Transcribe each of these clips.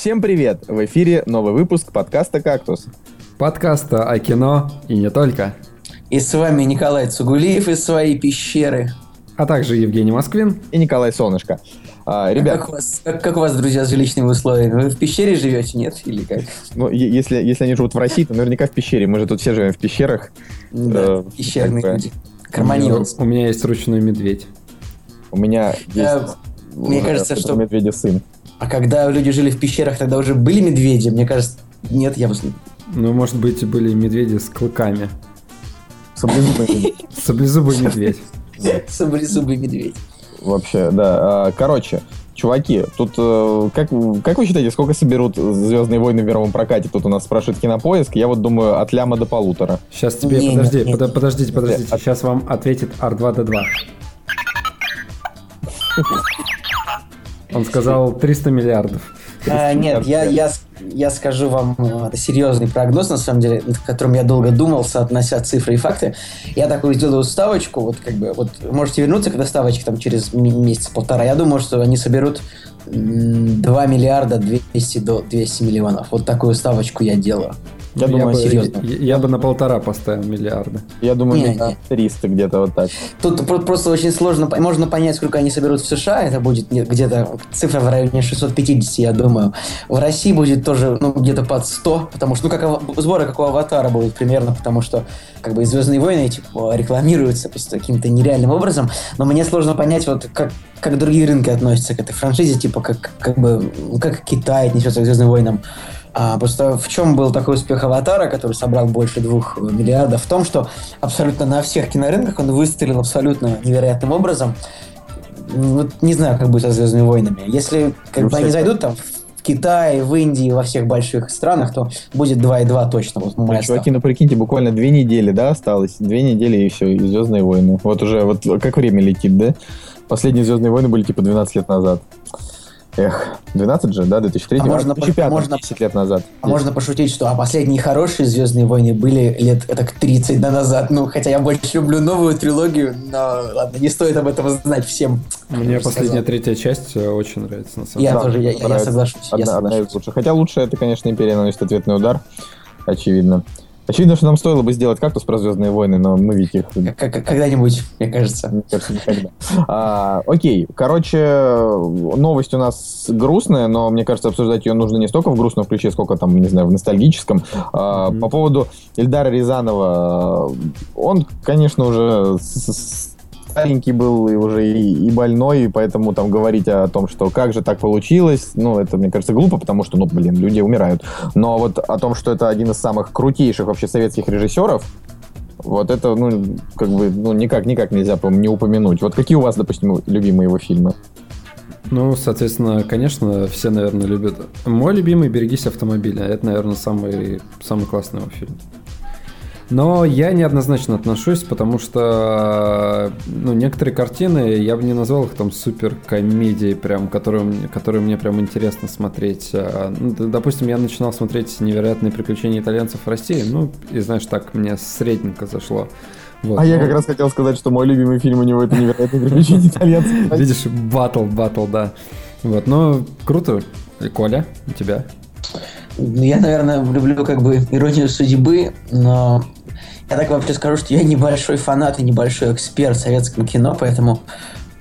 Всем привет! В эфире новый выпуск подкаста «Кактус». Подкаста о кино и не только. И с вами Николай Цугулиев из своей пещеры. А также Евгений Москвин. И Николай Солнышко. А, ребят... как, у вас, как, как у вас, друзья, с жилищными условиями? Вы в пещере живете, нет? Или как? Ну, если, если они живут в России, то наверняка в пещере. Мы же тут все живем в пещерах. Да, э, пещерные люди. Карманьонцы. У меня есть ручной медведь. У меня есть... Мне кажется, что... Медведя сын. А когда люди жили в пещерах, тогда уже были медведи? Мне кажется, нет, я бы... Ну, может быть, были медведи с клыками. Саблезубый медведь. Саблезубый медведь. Саблезубый медведь. Вообще, да. А, короче, чуваки, тут э, как, как вы считаете, сколько соберут Звездные войны в мировом прокате? Тут у нас спрашивает кинопоиск. Я вот думаю, от ляма до полутора. Сейчас тебе, не, подожди, не, под, подождите, подождите. От... Сейчас вам ответит R2D2. Он сказал 300 миллиардов. А, нет, я, я, я скажу вам э, это серьезный прогноз, на самом деле, над которым я долго думал, соотнося цифры и факты. Я такую сделаю ставочку, вот как бы, вот можете вернуться к ставочке там через месяц-полтора. Я думаю, что они соберут 2 миллиарда 200 до 200 миллионов. Вот такую ставочку я делаю. Я, я думаю, бы, серьезно. Я, я бы на полтора поставил миллиарда. Я думаю, не, не. 300 где-то вот так. Тут просто очень сложно, можно понять, сколько они соберут в США. Это будет где-то цифра в районе 650, я думаю. В России будет тоже ну, где-то под 100, потому что, ну, как сборы, как у Аватара будут примерно, потому что как бы «Звездные войны» типа, рекламируются просто каким-то нереальным образом. Но мне сложно понять, вот как, как другие рынки относятся к этой франшизе, типа как, как бы, как Китай отнесется к «Звездным войнам». А, просто в чем был такой успех «Аватара», который собрал больше двух миллиардов? В том, что абсолютно на всех кинорынках он выстрелил абсолютно невероятным образом. Вот не знаю, как будет со «Звездными войнами». Если как бы они зайдут там в Китае, в Индии, во всех больших странах, то будет 2,2 точно. Вот моя Чуваки, ну прикиньте, буквально две недели, да, осталось? Две недели и все, и «Звездные войны». Вот уже, вот как время летит, да? Последние «Звездные войны» были типа 12 лет назад. Эх, 12 же, да, 2003, а можно, 2005, можно, 10 лет назад. А можно пошутить, что а последние хорошие «Звездные войны» были лет так 30 назад. Ну, хотя я больше люблю новую трилогию, но ладно, не стоит об этом знать всем. Мне последняя сказал. третья часть э, очень нравится, на самом деле. Я тоже, я, я соглашусь. Одна, я соглашусь. Одна из лучших. Хотя лучше это, конечно, «Империя наносит ответный удар», очевидно. Очевидно, что нам стоило бы сделать кактус про Звездные войны, но мы ведь их... Когда-нибудь, мне кажется. Мне кажется, никогда. А, окей, короче, новость у нас грустная, но мне кажется, обсуждать ее нужно не столько в грустном ключе, сколько там, не знаю, в ностальгическом. А, mm-hmm. По поводу Ильдара Рязанова, он, конечно, уже с, старенький был и уже и, и больной, и поэтому там говорить о том, что как же так получилось, ну, это, мне кажется, глупо, потому что, ну, блин, люди умирают. Но вот о том, что это один из самых крутейших вообще советских режиссеров, вот это, ну, как бы, ну, никак, никак нельзя, по не упомянуть. Вот какие у вас, допустим, любимые его фильмы? Ну, соответственно, конечно, все, наверное, любят. Мой любимый «Берегись автомобиля». Это, наверное, самый, самый классный его фильм. Но я неоднозначно отношусь, потому что ну, некоторые картины, я бы не назвал их там супер комедией, прям, которые, которые мне прям интересно смотреть. А, ну, допустим, я начинал смотреть «Невероятные приключения итальянцев в России», ну, и знаешь, так мне средненько зашло. Вот, а но... я как раз хотел сказать, что мой любимый фильм у него это «Невероятные приключения итальянцев». Видишь, батл, батл, да. Вот, ну, круто. И Коля, у тебя? Ну, я, наверное, люблю как бы иронию судьбы, но я так вообще скажу, что я небольшой фанат и небольшой эксперт советского кино, поэтому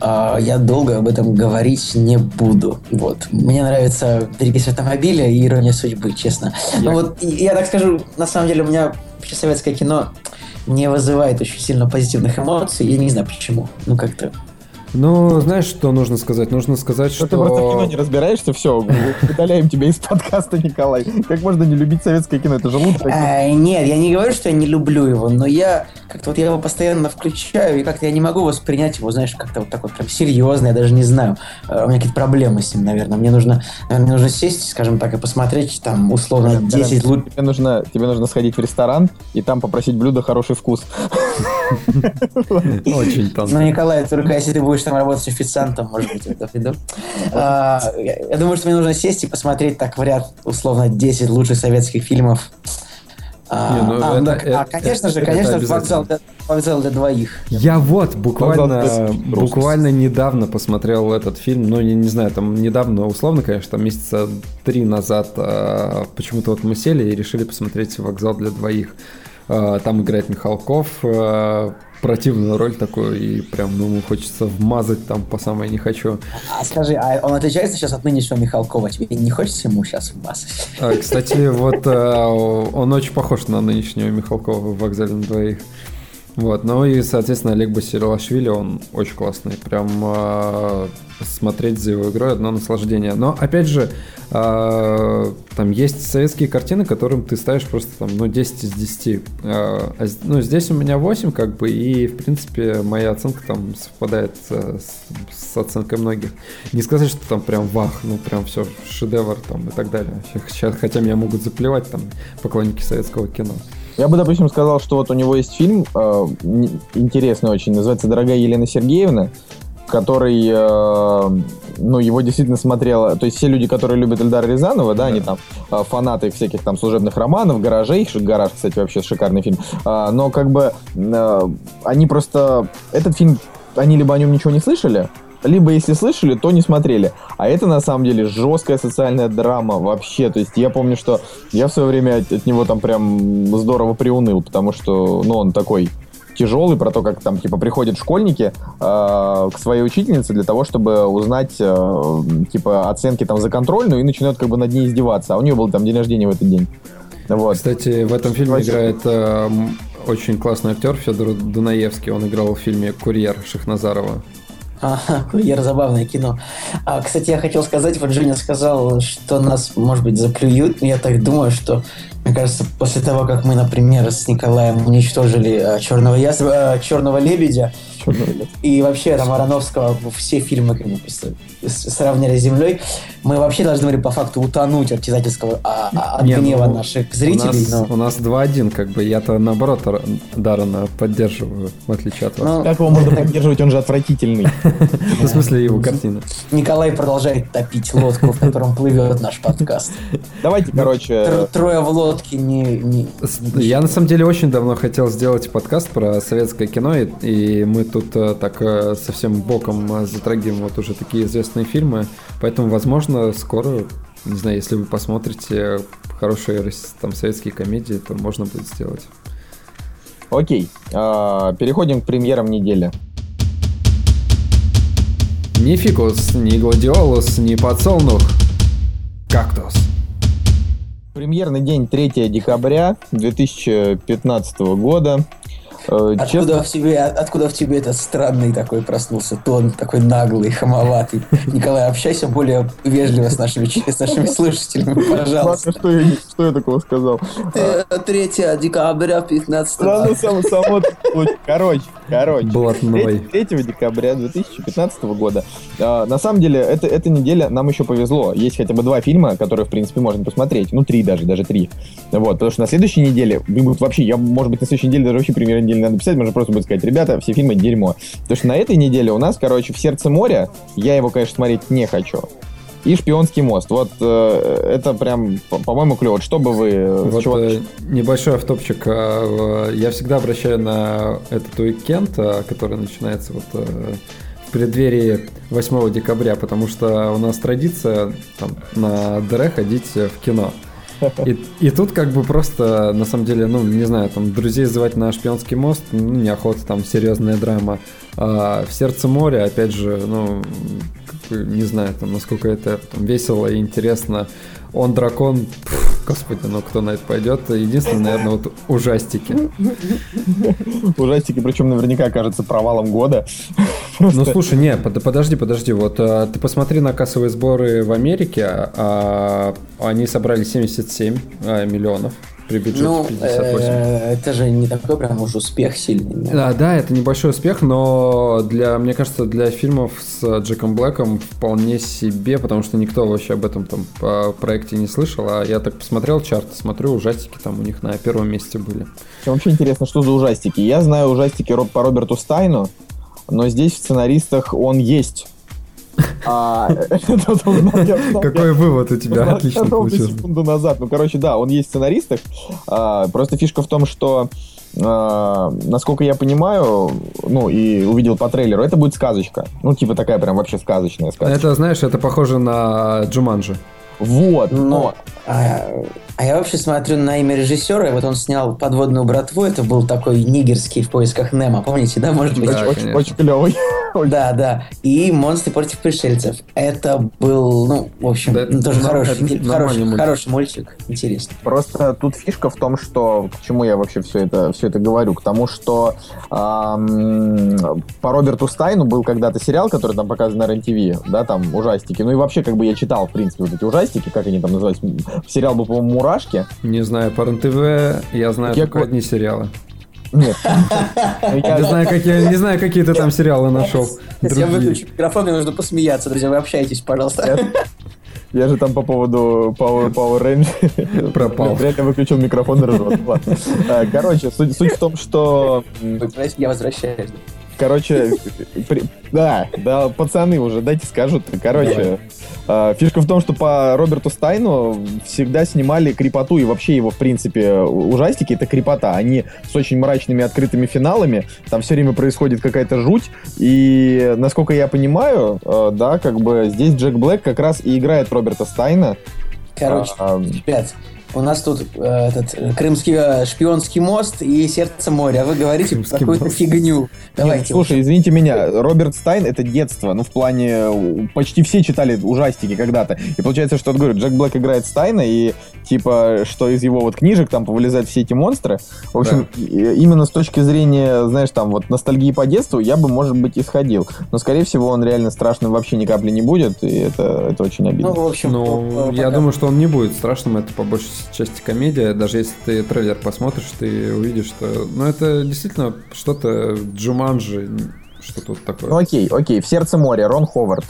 э, я долго об этом говорить не буду. Вот. Мне нравится «Берегись автомобиля» и «Ирония судьбы», честно. Я... Ну вот, я так скажу, на самом деле у меня вообще советское кино не вызывает очень сильно позитивных эмоций. Я не знаю почему. Ну, как-то ну, знаешь, что нужно сказать? Нужно сказать, что... Ты просто в кино не разбираешься, все, удаляем тебя из подкаста, Николай. Как можно не любить советское кино? Это же лучше. А, нет, я не говорю, что я не люблю его, но я как-то вот я его постоянно включаю, и как-то я не могу воспринять его, знаешь, как-то вот так вот прям серьезно, я даже не знаю. А, у меня какие-то проблемы с ним, наверное. Мне нужно, наверное, мне нужно сесть, скажем так, и посмотреть там условно 10 лучших... Тебе нужно, тебе нужно сходить в ресторан и там попросить блюдо «Хороший вкус». Очень тонко. Ну, Николай, только если ты будешь там работать официантом, может быть, это приду. А, я думаю, что мне нужно сесть и посмотреть так в ряд, условно, 10 лучших советских фильмов А, не, ну, а, это, так, это, а конечно это, же, конечно, это вокзал, вокзал для двоих. Я вот буквально, буквально недавно посмотрел этот фильм, ну, не, не знаю, там недавно, условно, конечно, там месяца три назад а, почему-то вот мы сели и решили посмотреть «Вокзал для двоих». А, там играет Михалков, а, противную роль такую, и прям, ну, хочется вмазать там по самой не хочу. А скажи, а он отличается сейчас от нынешнего Михалкова? Тебе не хочется ему сейчас вмазать? А, кстати, вот а, он очень похож на нынешнего Михалкова в «Вокзале на двоих». Вот, ну и, соответственно, Олег Басилашвили, он очень классный. Прям э, смотреть за его игрой одно наслаждение. Но, опять же, э, там есть советские картины, которым ты ставишь просто там, ну, 10 из 10. Э, а, ну, здесь у меня 8, как бы, и, в принципе, моя оценка там совпадает с, с оценкой многих. Не сказать, что там прям вах, ну, прям все, шедевр там и так далее. Хотя меня могут заплевать там поклонники советского кино. Я бы, допустим, сказал, что вот у него есть фильм э, интересный очень, называется «Дорогая Елена Сергеевна», который, э, ну, его действительно смотрела, то есть все люди, которые любят Эльдара Рязанова, да, да. они там э, фанаты всяких там служебных романов, гаражей, гараж, кстати, вообще шикарный фильм, э, но как бы э, они просто, этот фильм, они либо о нем ничего не слышали, либо если слышали, то не смотрели. А это на самом деле жесткая социальная драма вообще. То есть я помню, что я в свое время от, от него там прям здорово приуныл, потому что, ну, он такой тяжелый, про то, как там, типа, приходят школьники э, к своей учительнице для того, чтобы узнать, э, типа, оценки там за контрольную и начинают как бы над ней издеваться. А у нее был там день рождения в этот день. Вот. Кстати, в этом фильме Вообще... играет э, очень классный актер Федор Дунаевский. Он играл в фильме «Курьер» Шахназарова. Ага, курьер забавное кино. А, кстати, я хотел сказать, вот Женя сказал, что нас, может быть, заплюют. Я так думаю, что мне кажется, после того, как мы, например, с Николаем уничтожили э, черного, ястреба, э, черного лебедя, и вообще там Ароновского все фильмы как бы, сравнили с землей, мы вообще должны были по факту утонуть от читательского а, а, от Нет, гнева ну, наших зрителей. У нас, но... у нас 2-1, как бы я-то наоборот Дарана поддерживаю, в отличие от вас. Но... Как его можно поддерживать, он же отвратительный. В смысле его картина. Николай продолжает топить лодку, в котором плывет наш подкаст. Давайте, короче... Трое в лодке не, не... Я на самом деле очень давно хотел сделать подкаст про советское кино, и, и мы тут э, так э, совсем боком э, затрагиваем вот уже такие известные фильмы, поэтому, возможно, скоро, не знаю, если вы посмотрите хорошие там советские комедии, то можно будет сделать. Окей, а, переходим к премьерам недели. Ни фикус, ни гладиолус, ни подсолнух. Кактус. Премьерный день 3 декабря 2015 года. Э, откуда, Честно... в тебе, откуда в тебе этот странный такой проснулся тон, такой наглый, хамоватый? Николай, общайся более вежливо с нашими, с нашими слушателями, пожалуйста. Ладно, что я, что я такого сказал? 3 декабря 15 Ладно, само, само, короче, короче. Блатной. 3, 3 декабря 2015 года. А, на самом деле, это, эта неделя нам еще повезло. Есть хотя бы два фильма, которые, в принципе, можно посмотреть. Ну, три даже, даже три. Вот, потому что на следующей неделе, вообще, я, может быть, на следующей неделе даже вообще примерно недели надо писать, можно просто будет сказать, ребята, все фильмы дерьмо. Потому что на этой неделе у нас, короче, в сердце моря, я его, конечно, смотреть не хочу. И шпионский мост. Вот э, это прям, по-моему, клево. Вот что бы вы... Э, вот чего... э, небольшой автопчик. Э, я всегда обращаю на этот уикенд, э, который начинается вот в преддверии 8 декабря, потому что у нас традиция там, на ДР ходить в кино. И, и тут как бы просто, на самом деле, ну, не знаю, там, друзей звать на шпионский мост, ну, неохота, там, серьезная драма. А в сердце моря, опять же, ну, не знаю, там, насколько это там, весело и интересно. Он дракон, пфф, господи, ну кто на это пойдет? Единственное, наверное, вот ужастики. Ужастики, причем наверняка кажется провалом года. Ну слушай, не, подожди, подожди, вот а, ты посмотри на кассовые сборы в Америке, а, они собрали 77 а, миллионов при бюджете ну, 58. Э, это же не такой прям уж успех сильный. Да, да, это небольшой успех, но для, мне кажется, для фильмов с Джеком Блэком вполне себе, потому что никто вообще об этом там по проекте не слышал, а я так посмотрел чарт, смотрю, ужастики там у них на первом месте были. Вообще интересно, что за ужастики? Я знаю ужастики по Роберту Стайну, но здесь в сценаристах он есть. А, Какой вывод у тебя? Отлично получился. секунду назад. Ну, короче, да, он есть в сценаристах. А, просто фишка в том, что Uh, насколько я понимаю, ну и увидел по трейлеру, это будет сказочка. Ну, типа такая прям вообще сказочная сказка. Это, знаешь, это похоже на Джуманджи. Вот, но... А, а я вообще смотрю на имя режиссера, и вот он снял «Подводную братву», это был такой нигерский в поисках Немо, помните, да, может быть? Да, очень, очень клевый. Да, да. И «Монстры против пришельцев». Это был, ну, в общем, да, тоже хороший, хороший, мультик. хороший мультик, интересно. Просто тут фишка в том, что, к чему я вообще все это, все это говорю, к тому, что эм, по Роберту Стайну был когда-то сериал, который там показан на РЕН-ТВ, да, там ужастики, ну и вообще, как бы я читал, в принципе, вот эти ужастики, как они там называются, сериал был, по-моему, «Мурашки». Не знаю, по РЕН-ТВ я знаю я только одни сериалы. Нет. Не знаю, какие, не знаю, какие ты там сериалы нашел. Я выключу микрофон, мне нужно посмеяться, друзья. Вы общаетесь, пожалуйста. Я же там по поводу Power, Power Rangers пропал. Реально выключил микрофон и ржет. А, короче, суть, суть в том, что... Я возвращаюсь. Короче, при... да, да, пацаны уже, дайте скажут. Короче, э, фишка в том, что по Роберту Стайну всегда снимали крипоту, и вообще его, в принципе, ужастики — это крипота. Они с очень мрачными открытыми финалами, там все время происходит какая-то жуть, и, насколько я понимаю, э, да, как бы здесь Джек Блэк как раз и играет Роберта Стайна. Короче, а, ребят, у нас тут э, этот э, крымский э, шпионский мост и сердце моря. А вы говорите какую-то фигню. Давайте. Нет, слушай, извините меня, Роберт Стайн это детство. Ну, в плане, почти все читали ужастики когда-то. И получается, что, говорю, Джек Блэк играет Стайна, и типа, что из его вот книжек там повылезают все эти монстры. В общем, да. именно с точки зрения, знаешь, там вот ностальгии по детству, я бы, может быть, исходил. Но, скорее всего, он реально страшным вообще ни капли не будет, и это, это очень обидно. Ну, в общем, ну, я думаю, что он не будет страшным, это по большей части комедия. Даже если ты трейлер посмотришь, ты увидишь, что... Ну, это действительно что-то Джуманджи, что тут такое. Ну, окей, окей. В сердце моря. Рон Ховард.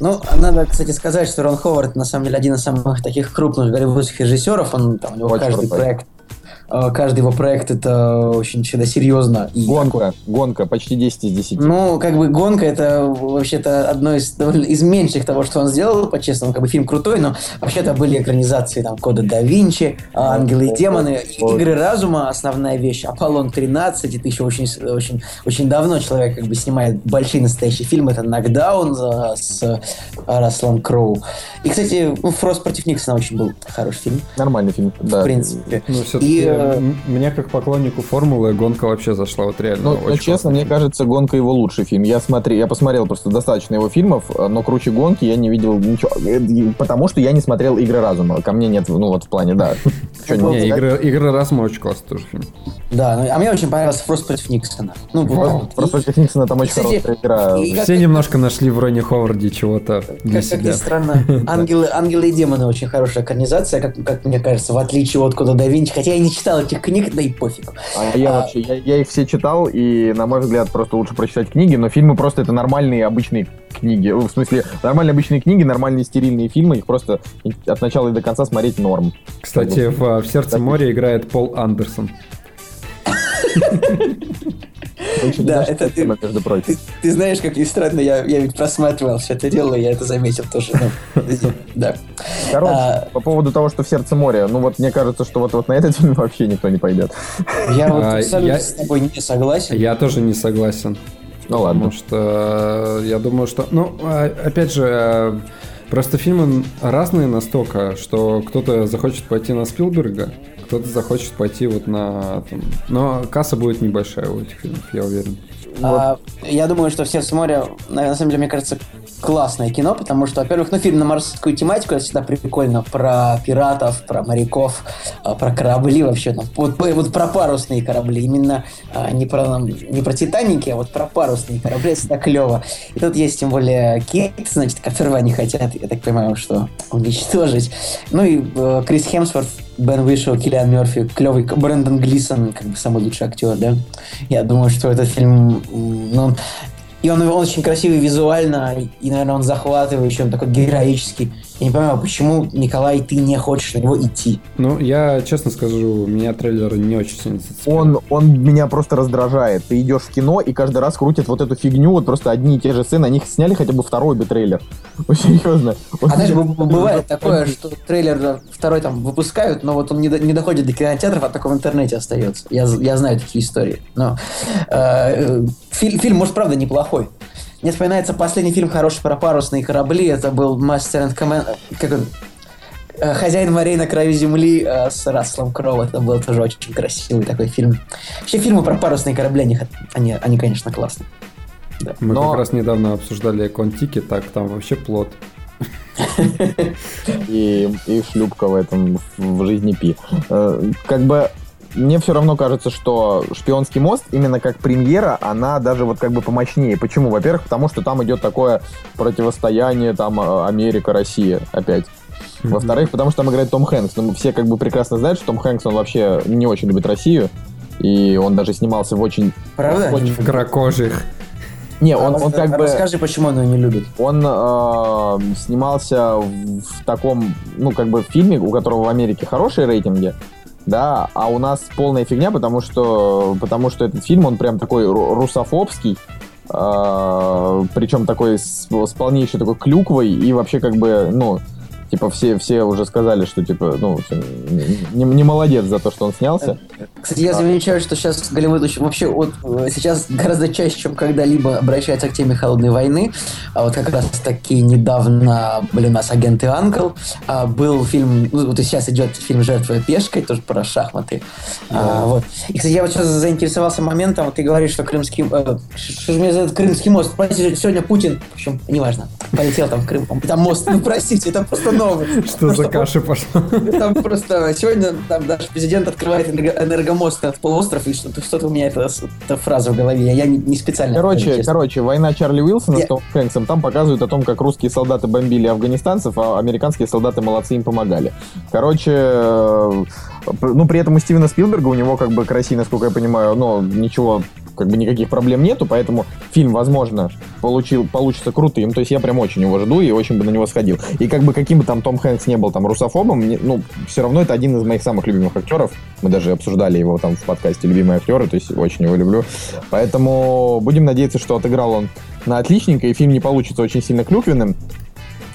Ну, надо, кстати, сказать, что Рон Ховард, на самом деле, один из самых таких крупных голливудских режиссеров. Он, там, у него Очень каждый крутой. проект каждый его проект это очень всегда серьезно. И гонка, такой... гонка, почти 10 из 10. Ну, как бы гонка это вообще-то одно из, довольно, из меньших того, что он сделал, по-честному, как бы фильм крутой, но вообще-то были экранизации там Кода да Винчи, Ангелы и демоны, Игры разума, основная вещь, Аполлон 13, это еще очень, очень, очень давно человек как бы снимает большие настоящие фильмы, это Нокдаун с Раслом Кроу. И, кстати, ну, Фрост против Никсона очень был хороший фильм. Нормальный фильм, да. В принципе. Ну, и мне как поклоннику формулы гонка вообще зашла вот реально. Ну, ну честно, мне кажется, гонка его лучший фильм. Я смотри, я посмотрел просто достаточно его фильмов, но круче гонки я не видел ничего, э, потому что я не смотрел игры разума. Ко мне нет, ну вот в плане, да. Не, игры, разума очень классный тоже фильм. Да, ну, а мне очень понравился Фрост против Никсона. Ну, Фрост против Никсона там очень хорошая игра. Все немножко нашли в Роне Ховарде чего-то для себя. Как ни странно, ангелы, ангелы и демоны очень хорошая экранизация, как, как мне кажется, в отличие от Кода да Винчи. Хотя я не читал этих книг, да и пофиг. А я а, вообще, я, я их все читал, и, на мой взгляд, просто лучше прочитать книги, но фильмы просто это нормальные обычные книги. В смысле, нормальные обычные книги, нормальные стерильные фильмы, их просто от начала и до конца смотреть норм. Кстати, в, в «Сердце моря» играет Пол Андерсон. Да, это ты, между прочим. Ты, ты знаешь, как и странно, я, я ведь просматривал все это дело, я это заметил тоже. Ну, да. Короче, а, по поводу того, что в сердце моря, ну вот мне кажется, что вот, вот на этот фильм вообще никто не пойдет. Я вот а, абсолютно я, с тобой не согласен. Я тоже не согласен. Ну ладно. Потому что я думаю, что... Ну, а, опять же, э, просто фильмы разные настолько, что кто-то захочет пойти на Спилберга, кто-то захочет пойти вот на... Там, но касса будет небольшая у этих фильмов, я уверен. А, я думаю, что «Сердце моря», на самом деле, мне кажется, классное кино, потому что, во-первых, ну, фильм на морскую тематику, это всегда прикольно, про пиратов, про моряков, а, про корабли вообще, там, вот, вот про парусные корабли, именно а, не про, не про Титаники, а вот про парусные корабли, это всегда клево. И тут есть, тем более, Кейт, значит, которого они хотят, я так понимаю, что уничтожить. Ну и э, Крис Хемсворт Бен вышел, Киллиан Мерфи, клевый, Брэндон Глисон, как бы самый лучший актер, да. Я думаю, что этот фильм, ну, и он, он очень красивый визуально, и, наверное, он захватывающий, он такой героический. Я не понимаю, почему, Николай, ты не хочешь на него идти? Ну, я честно скажу, меня трейлер не очень сильно зацепил. Он, он меня просто раздражает. Ты идешь в кино и каждый раз крутят вот эту фигню, вот просто одни и те же сцены, они сняли хотя бы второй бы трейлер. Ну, серьезно. А знаешь, бывает такое, что трейлер второй там выпускают, но вот он не, до, не доходит до кинотеатров, а только в интернете остается. Я, я знаю такие истории. Но э, фильм, фильм, может, правда, неплохой. Мне вспоминается последний фильм хороший про парусные корабли. Это был Мастер and Commander... Как он? Э, Хозяин морей на краю земли э, с Расселом Кроу. Это был тоже очень красивый такой фильм. Вообще фильмы про парусные корабли, они, они, они конечно, классные. Да. Мы Но... как раз недавно обсуждали Контики, так там вообще плод. И, и шлюпка в этом в жизни Пи. Э, как бы мне все равно кажется, что «Шпионский мост» именно как премьера, она даже вот как бы помощнее. Почему? Во-первых, потому что там идет такое противостояние, там, э, Америка-Россия опять. Mm-hmm. Во-вторых, потому что там играет Том Хэнкс. Но ну, все как бы прекрасно знают, что Том Хэнкс, он вообще не очень любит Россию. И он даже снимался в очень... Правда? Очень... Кракожих. Не, он, он как бы... Расскажи, почему он ее не любит. Он э, снимался в, в таком, ну, как бы фильме, у которого в Америке хорошие рейтинги, да, а у нас полная фигня, потому что, потому что этот фильм, он прям такой русофобский, э, причем такой с, с полнейшей такой клюквой и вообще как бы, ну, типа все, все уже сказали, что типа, ну, не, не молодец за то, что он снялся. Кстати, я замечаю, что сейчас Голливуд вообще вот, сейчас гораздо чаще, чем когда-либо обращается к теме холодной войны. А вот как раз таки недавно были у нас агенты Анкл. А, был фильм, ну, вот сейчас идет фильм «Жертва пешкой», тоже про шахматы. А, вот. И, кстати, я вот сейчас заинтересовался моментом, вот ты говоришь, что Крымский... Э, что же мне за Крымский мост? Простите, сегодня Путин, в общем, неважно, полетел там в Крым, там мост, ну простите, это просто новость. Что за каша пошла? Там просто сегодня там наш президент открывает энергомост в полуостров, и что-то что у меня эта, эта фраза в голове. Я не, не специально. Короче, короче, война Чарли Уилсона Я... с Том Хэнксом, там показывают о том, как русские солдаты бомбили афганистанцев, а американские солдаты молодцы им помогали. Короче, э, ну, при этом у Стивена Спилберга, у него, как бы, к России, насколько я понимаю, ну, ничего как бы никаких проблем нету, поэтому фильм, возможно, получил, получится крутым. То есть я прям очень его жду и очень бы на него сходил. И как бы каким бы там Том Хэнкс не был там русофобом, ну, все равно это один из моих самых любимых актеров. Мы даже обсуждали его там в подкасте «Любимые актеры», то есть очень его люблю. Поэтому будем надеяться, что отыграл он на отличненько, и фильм не получится очень сильно клюквенным.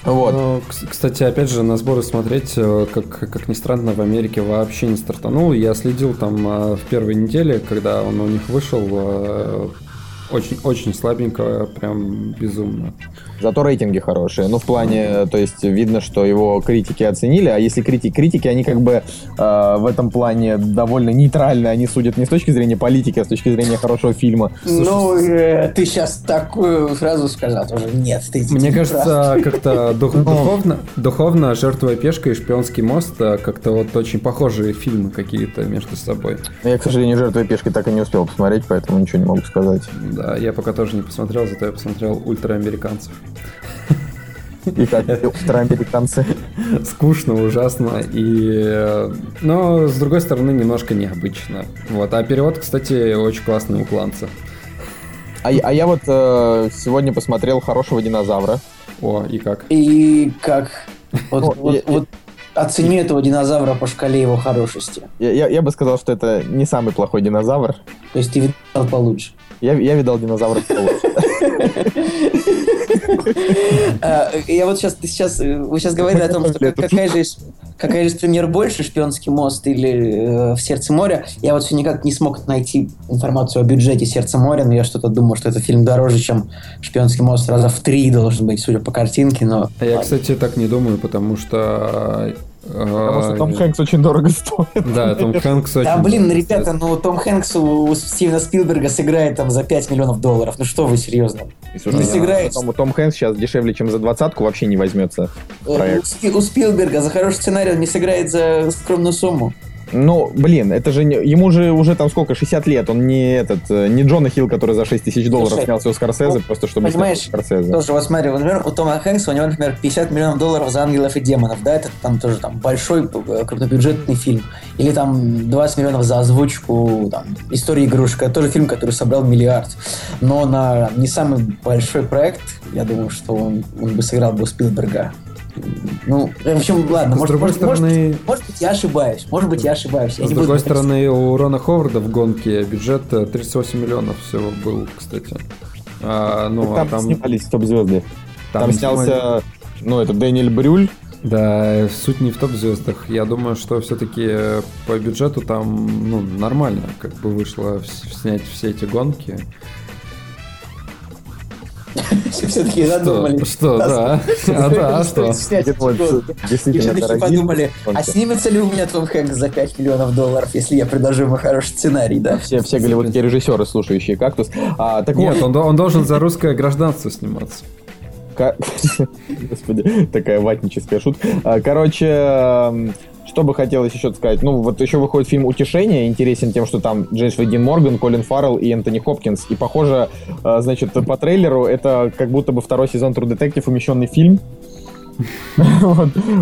Вот. Ну, кстати, опять же, на сборы смотреть, э, как, как ни странно, в Америке вообще не стартанул. Я следил там э, в первой неделе, когда он у них вышел, э, очень-очень слабенько, прям безумно. Зато рейтинги хорошие. Ну, в плане, то есть видно, что его критики оценили, а если критики, критики, они как бы э, в этом плане довольно нейтральны, они судят не с точки зрения политики, а с точки зрения хорошего фильма. Ну, э, ты сейчас такую сразу сказал тоже. Нет, ты Мне кажется, как-то дух, ну. духовно, духовно «Жертва пешка» и «Шпионский мост» а как-то вот очень похожие фильмы какие-то между собой. Я, к сожалению, «Жертва пешки» так и не успел посмотреть, поэтому ничего не могу сказать. Да, я пока тоже не посмотрел, зато я посмотрел «Ультраамериканцев». И как ультраамериканцы. Скучно, ужасно. И... Но, с другой стороны, немножко необычно. Вот. А перевод, кстати, очень классный у кланца. А, а я вот э, сегодня посмотрел «Хорошего динозавра». О, и как? И как? Вот, О, вот, я, вот оцени этого динозавра по шкале его хорошести. Я, я, я бы сказал, что это не самый плохой динозавр. То есть ты видал получше? Я, я видал динозавров получше. А, я вот сейчас, ты сейчас, вы сейчас говорили о том, что какая же какая же премьер больше, «Шпионский мост» или э, «В сердце моря». Я вот все никак не смог найти информацию о бюджете «Сердце моря», но я что-то думаю, что этот фильм дороже, чем «Шпионский мост» раза в три должен быть, судя по картинке, но... А я, кстати, так не думаю, потому что Потому что Том Хэнкс очень дорого стоит. Да, Том Хэнкс очень... Да, блин, ребята, ну Том Хэнкс у Стивена Спилберга сыграет там за 5 миллионов долларов. Ну что вы, серьезно? Не сыграет. Том, Том Хэнкс сейчас дешевле, чем за двадцатку, вообще не возьмется. Э, у Спилберга за хороший сценарий он не сыграет за скромную сумму. Ну, блин, это же не, ему же уже там сколько, 60 лет, он не этот, э, не Джона Хилл, который за 6 тысяч долларов Слушай, снялся у Скорсезе, ну, просто чтобы понимаешь, снять Скорсезе. Тоже, вот смотри, вот, например, у Тома Хэнкса, у него, например, 50 миллионов долларов за «Ангелов и демонов», да, это там тоже там большой э, крупнобюджетный фильм. Или там 20 миллионов за озвучку там, «Истории игрушек», это тоже фильм, который собрал миллиард. Но на не самый большой проект, я думаю, что он, он бы сыграл бы у Спилберга. Ну, в общем, ладно, С может, другой может, может стороны- быть, может быть, я ошибаюсь, может быть, я ошибаюсь. Я С другой стороны, у Рона Ховарда в гонке бюджет э, 38 миллионов всего был, кстати. А, ну, а там, там, снимались топ-звезды. Там, там снялся, ну, это Дэниэль Брюль, Да, суть не в топ-звездах. Я думаю, что все-таки по бюджету там ну, нормально как бы вышло снять все эти гонки. Все-таки задумались. Что, да. А, да, а что? И все-таки подумали, а снимется ли у меня Том Хэнкс за 5 миллионов долларов, если я предложу ему хороший сценарий, да? Все, все голливудские режиссеры, слушающие «Кактус». А, так Нет, вот, он, он должен за русское гражданство сниматься. Господи, такая ватническая шутка. А, Короче, эм, что бы хотелось еще сказать? Ну, вот еще выходит фильм «Утешение», интересен тем, что там Джеймс Дин Морган, Колин Фаррелл и Энтони Хопкинс. И, похоже, э, значит, по трейлеру это как будто бы второй сезон True Detective умещенный фильм.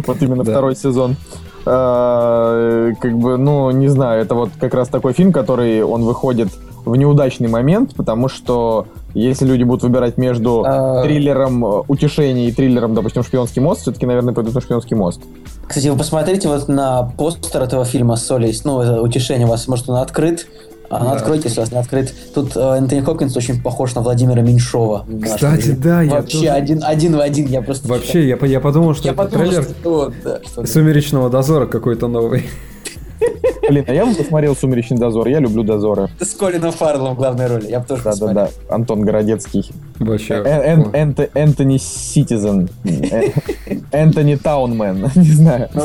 Вот именно второй сезон. Э, Как бы, ну, не знаю, это вот как раз такой фильм, который, он выходит в неудачный момент, потому что если люди будут выбирать между А. триллером э, «Утешение» и триллером, допустим, «Шпионский мост», все-таки, наверное, пойдут на «Шпионский мост». Кстати, вы посмотрите вот на постер этого фильма «Солис», ну, это утешение у вас, может, он открыт, а Да. откройте, если у вас не открыт. Тут э, Энтони Хопкинс очень похож на Владимира Меньшова. нашего. Кстати, да, я Вообще тоже- один, один в один, я просто... Вообще, я, я подумал, что я это подумал, трейлер что вот, да, что «Сумеречного дозора» какой-то новый. Блин, а я бы посмотрел «Сумеречный дозор», я люблю дозоры. это с Колином Фарреллом в главной роли, я бы тоже посмотрел. Да-да-да, Антон Городецкий. Вообще. Энто- Энтони Ситизен. Э, Энтони Таунмен. Не знаю. Ну,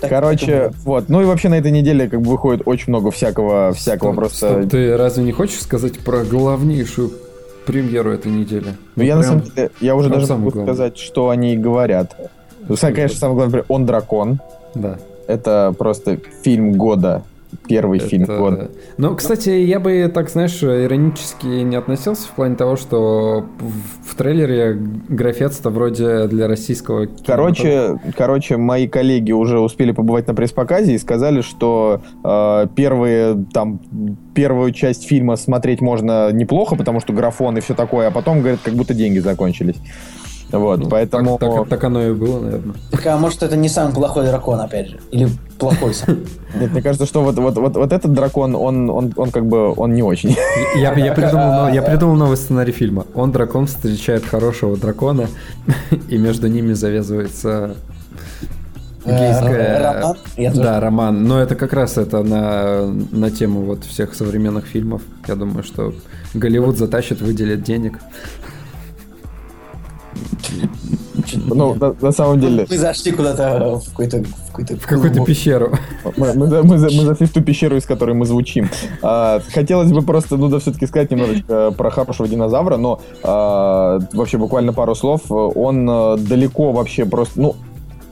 так- Короче, вот. Ну и вообще на этой неделе как бы выходит очень много всякого, всякого Стоп, просто... стоп, Ты разве не хочешь сказать про главнейшую премьеру этой недели? Ну я на прям- самом деле, я уже прям даже могу главное. сказать, что они говорят. Ну, Конечно, самое главное, «Он дракон». Да. Это просто фильм года. Первый фильм Это- года. Ну, кстати, я бы так, знаешь, иронически не относился в плане того, что в, в трейлере графец-то вроде для российского. Короче, короче, мои коллеги уже успели побывать на пресс-показе и сказали, что э, первые там первую часть фильма смотреть можно неплохо, потому что графон и все такое, а потом говорят, как будто деньги закончились. Вот, Ну, поэтому Так, так- так оно и было, наверное. Так, а может, это не самый плохой дракон, опять же? Или плохой сам? Нет, мне кажется, что вот, вот, вот, вот этот дракон, он, он, он как бы он не очень. Я, я, придумал, но- я придумал новый сценарий фильма. Он, дракон, встречает хорошего дракона, и между ними завязывается Э, гейская... роман? Я тоже- Да, роман. Но это как раз это на, на тему вот всех современных фильмов. Я думаю, что Голливуд затащит, выделит денег. Ну, на, на самом деле, Мы зашли куда-то в какой-то... В какой-то, В какую-то пещеру. мы, мы мы мы зашли в ту пещеру, из которой мы звучим. А, хотелось бы просто, ну да, все-таки сказать немножечко про хорошего динозавра, но а, вообще буквально пару слов. Он а, далеко вообще просто, ну,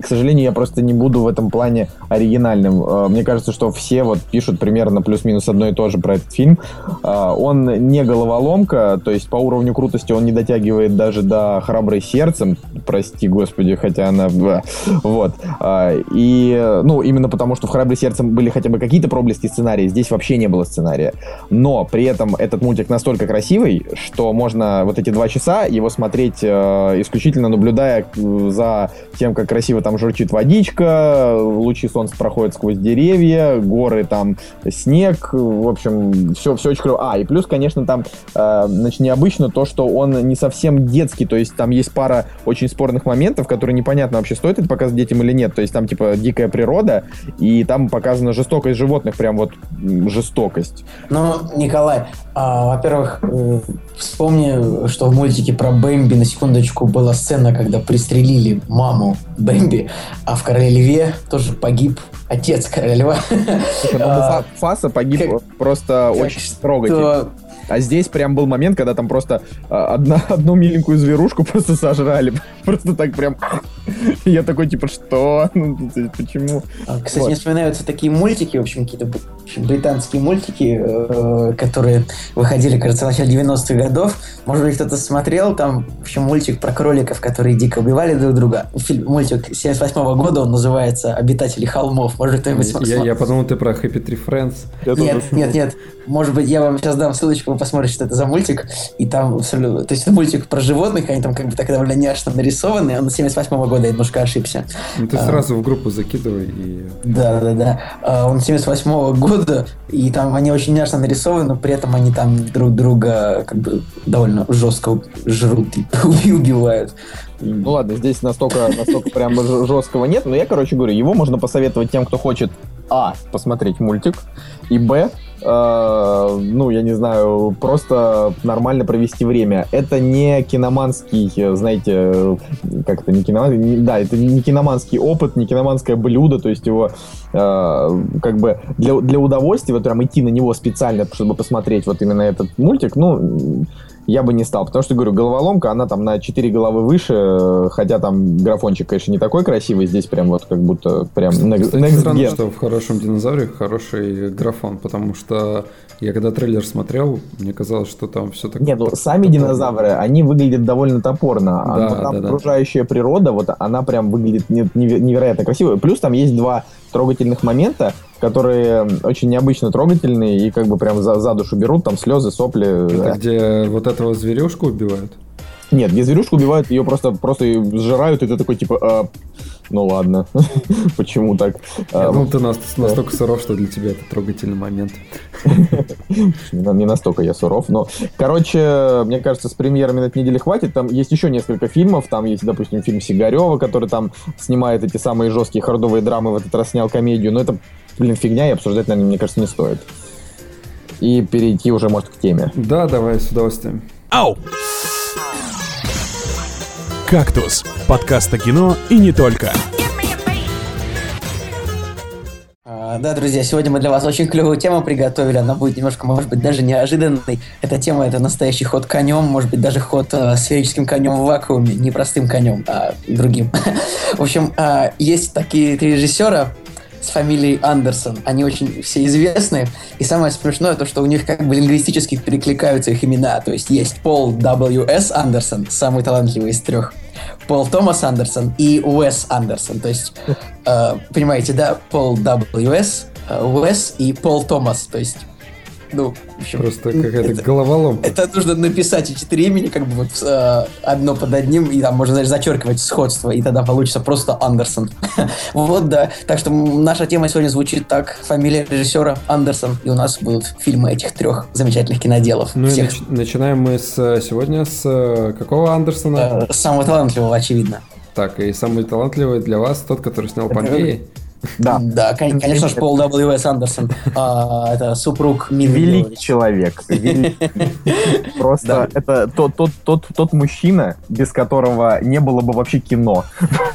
к сожалению, я просто не буду в этом плане оригинальным. А, Мне кажется, что все вот пишут примерно плюс-минус одно и то же про этот фильм. А, Он не головоломка, то есть по уровню крутости он не дотягивает даже до «Храброй сердцем», прости господи, хотя она... Вот. А, И, ну, именно потому, что в «Храброй сердцем» были хотя бы какие-то проблески сценария, здесь вообще не было сценария. Но при этом этот мультик настолько красивый, что можно вот эти два часа его смотреть э, исключительно наблюдая э, за тем, как красиво там журчит водичка, лучи солнца проходят сквозь деревья, горы там, снег, в общем, все, все очень клево. А, и плюс, конечно, там, э, значит, необычно то, что он не совсем детский, то есть там есть пара очень спорных моментов, которые непонятно вообще, стоит это показывать детям или нет, то есть там, типа, дикая природа, и там показана жестокость животных, прям вот жестокость. Ну, Николай, а, во-первых, э, вспомни, что в мультике про Бэмби на секундочку была сцена, когда пристрелили маму Бэмби, а в Короле Льве тоже погиб отец Короля Льва. Слушай, ну, А, Фаса погиб как- просто как очень что А здесь прям был момент, когда там просто а, одна, одну миленькую зверушку просто сожрали. Просто так прям... Я такой, типа, что? Ну, почему? А, кстати, вот. мне вспоминаются такие мультики, в общем, какие-то британские мультики, э, которые выходили, кажется, в начале 90-х годов. Может быть, кто-то смотрел, там, в общем, мультик про кроликов, которые дико убивали друг друга. Фильм, мультик 78 -го года, он называется «Обитатели холмов». Может, кто-нибудь смотрел? Я, я подумал, ты про Happy Tree Friends. Нет, нет, нет. Может быть, я вам сейчас дам ссылочку, вы посмотрите, что это за мультик. И там, то есть это мультик про животных, они там как бы так довольно няшно нарисованы. Он 78 -го года, я немножко ошибся. Ну ты а, сразу в группу закидывай и... Да, да, да. А, он 78 -го года, и там они очень няшно нарисованы, но при этом они там друг друга как бы довольно жестко жрут и убивают. Ну ладно, здесь настолько, настолько прям жесткого нет, но я, короче говорю, его можно посоветовать тем, кто хочет а. посмотреть мультик, и б. Э, ну, я не знаю, просто нормально провести время. Это не киноманский, знаете, как это, не киноманский, да, это не киноманский опыт, не киноманское блюдо, то есть его э, как бы для, для удовольствия, вот прям идти на него специально, чтобы посмотреть вот именно этот мультик, ну, я бы не стал. Потому что, говорю, головоломка, она там на 4 головы выше, хотя там графончик, конечно, не такой красивый, здесь прям вот как будто прям next, next странно, gen. что в хорошем динозавре хороший графон, потому что я когда трейлер смотрел, мне казалось, что там все так... Нет, ну сами топорно. динозавры, они выглядят довольно топорно, а да, там да, окружающая да. природа, вот она прям выглядит невероятно красиво. Плюс там есть два трогательных момента, которые очень необычно трогательные и как бы прям за, за душу берут, там слезы, сопли. Это где вот этого зверюшку убивают? Нет, где зверюшку убивают, ее просто, просто сжирают, и ты такой, типа, а, ну ладно, почему так? Я думал, ты настолько суров, что для тебя это трогательный момент. Не настолько я суров, но... Короче, мне кажется, с премьерами на этой неделе хватит. Там есть еще несколько фильмов. Там есть, допустим, фильм Сигарева, который там снимает эти самые жесткие хардовые драмы, в этот раз снял комедию. Но это, блин, фигня, и обсуждать, наверное, мне кажется, не стоит. И перейти уже, может, к теме. Да, давай, с удовольствием. Ау! «Кактус» – подкаст о кино и не только. А, да, друзья, сегодня мы для вас очень клевую тему приготовили. Она будет немножко, может быть, даже неожиданной. Эта тема – это настоящий ход конем, может быть, даже ход э, сферическим конем в вакууме, не простым конем, а другим. В общем, э, есть такие три режиссера, с фамилией Андерсон. Они очень все известны. И самое смешное то, что у них как бы лингвистически перекликаются их имена. То есть есть Пол W.S. Андерсон, самый талантливый из трех. Пол Томас Андерсон и Уэс Андерсон. То есть, э, понимаете, да, Пол W.S., э, Уэс и Пол Томас. То есть ну, в общем, Просто какая-то это, головоломка. Это нужно написать эти четыре имени, как бы вот э, одно под одним, и там можно даже зачеркивать сходство, и тогда получится просто Андерсон. вот, да. Так что наша тема сегодня звучит так. Фамилия режиссера Андерсон, и у нас будут фильмы этих трех замечательных киноделов. Ну и нач- начинаем мы с сегодня с э, какого Андерсона? Э, самого талантливого, очевидно. Так, и самый талантливый для вас тот, который снял Помпеи. Да. Да, конечно же, Пол W.S. Андерсон. А, это супруг Милы Великий человек. Просто это тот, тот, тот, тот мужчина, без которого не было бы вообще кино.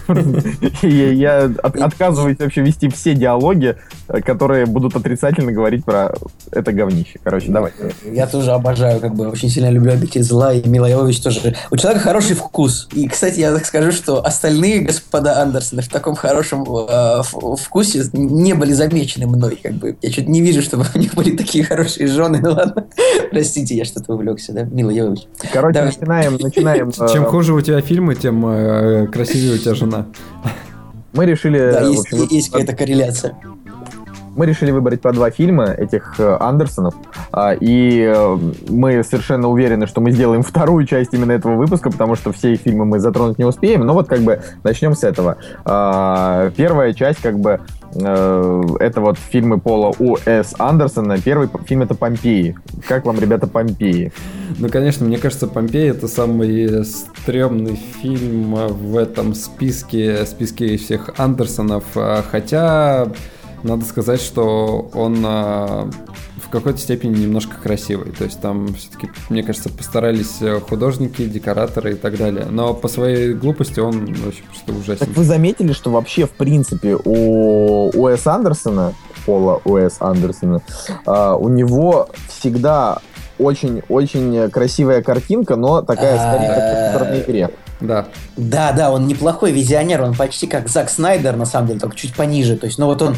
Я отказываюсь вообще вести все диалоги, которые будут отрицательно говорить про это говнище. Короче, давай. Я тоже обожаю, как бы, очень сильно люблю объектив зла, и Мила Йовович тоже. У человека хороший вкус. И, кстати, я так скажу, что остальные господа Андерсоны в таком хорошем э, вкусе не были замечены мной. Как бы. Я что-то не вижу, чтобы у них были такие хорошие жены. Ну ладно. Простите, я что-то увлекся, да? Мила Йович. Короче, Давай. начинаем, начинаем. Чем э, хуже у тебя фильмы, тем э, красивее у тебя жена. Мы решили... Да, есть, есть какая-то корреляция мы решили выбрать по два фильма этих э, Андерсонов, а, и э, мы совершенно уверены, что мы сделаем вторую часть именно этого выпуска, потому что все фильмы мы затронуть не успеем, но вот как бы начнем с этого. А, первая часть как бы э, это вот фильмы Пола У.С. Андерсона. Первый фильм это «Помпеи». Как вам, ребята, «Помпеи»? Ну, конечно, мне кажется, «Помпеи» — это самый стрёмный фильм в этом списке, списке всех Андерсонов. А, хотя надо сказать, что он а, в какой-то степени немножко красивый. То есть там все-таки, мне кажется, постарались э, художники, декораторы и так далее. Но по своей глупости он вообще просто ужасен. Так вы заметили, что вообще, в принципе, у Уэс Андерсона, Пола Уэс Андерсона, а, у него всегда очень-очень красивая картинка, но такая скорее как в компьютерной игре. Да. Да, да, он неплохой визионер, он почти как Зак Снайдер, на самом деле, только чуть пониже. То есть, ну вот он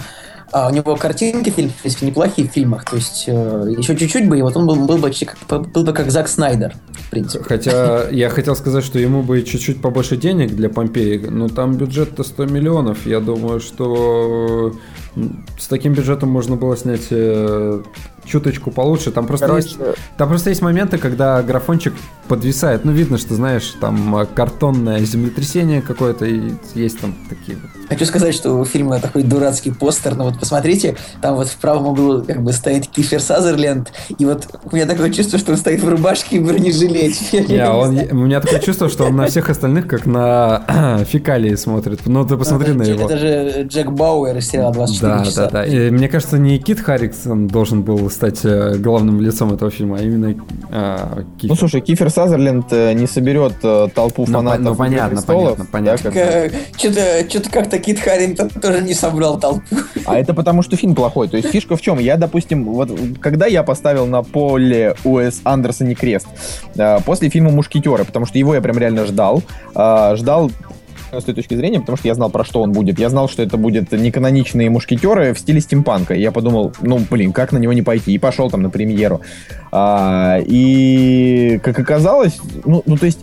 а у него картинки фильм, то есть неплохие в фильмах. То есть э, еще чуть-чуть бы, и вот он был, был, бы, был бы как Зак Снайдер, в принципе. Хотя я хотел сказать, что ему бы чуть-чуть побольше денег для Помпеи, но там бюджет-то 100 миллионов. Я думаю, что с таким бюджетом можно было снять э, чуточку получше. Там просто, Короче... есть, там просто есть моменты, когда графончик подвисает. Ну, видно, что, знаешь, там э, картонное землетрясение какое-то, и есть там такие вот. Хочу сказать, что у фильма такой дурацкий постер, но вот посмотрите, там вот в правом углу как бы стоит Кифер Сазерленд, и вот у меня такое чувство, что он стоит в рубашке и бронежилете. Yeah, он, у меня такое чувство, что он на всех остальных как на фекалии смотрит. Ну, ты посмотри на его. Это же Джек Бауэр из сериала 24 да, часа. Да, да, да. Мне кажется, не Кит Харриксон должен был стать э, главным лицом этого фильма, а именно э, Кифер. Ну, слушай, Кифер Сазерленд э, не соберет толпу ну, фанатов Ну, понятно, понятно, понятно. Да, что-то, что-то как-то Кит Харрингтон тоже не собрал толпу. А это потому, что фильм плохой. То есть фишка в чем? Я, допустим, вот когда я поставил на поле Уэс Андерсоне крест, э, после фильма «Мушкетеры», потому что его я прям реально ждал, ждал с той точки зрения, потому что я знал, про что он будет. Я знал, что это будет неканоничные мушкетеры в стиле стимпанка. И я подумал, ну, блин, как на него не пойти? И пошел там на премьеру. А, и, как оказалось, ну, ну, то есть,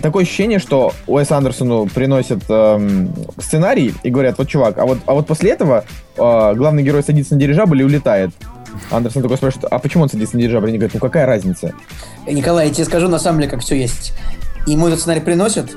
такое ощущение, что Уэс Андерсону приносят эм, сценарий и говорят, вот, чувак, а вот, а вот после этого э, главный герой садится на дирижабль и улетает. Андерсон такой спрашивает, а почему он садится на дирижабль? Они говорят, ну какая разница? Николай, я тебе скажу на самом деле, как все есть. Ему этот сценарий приносят,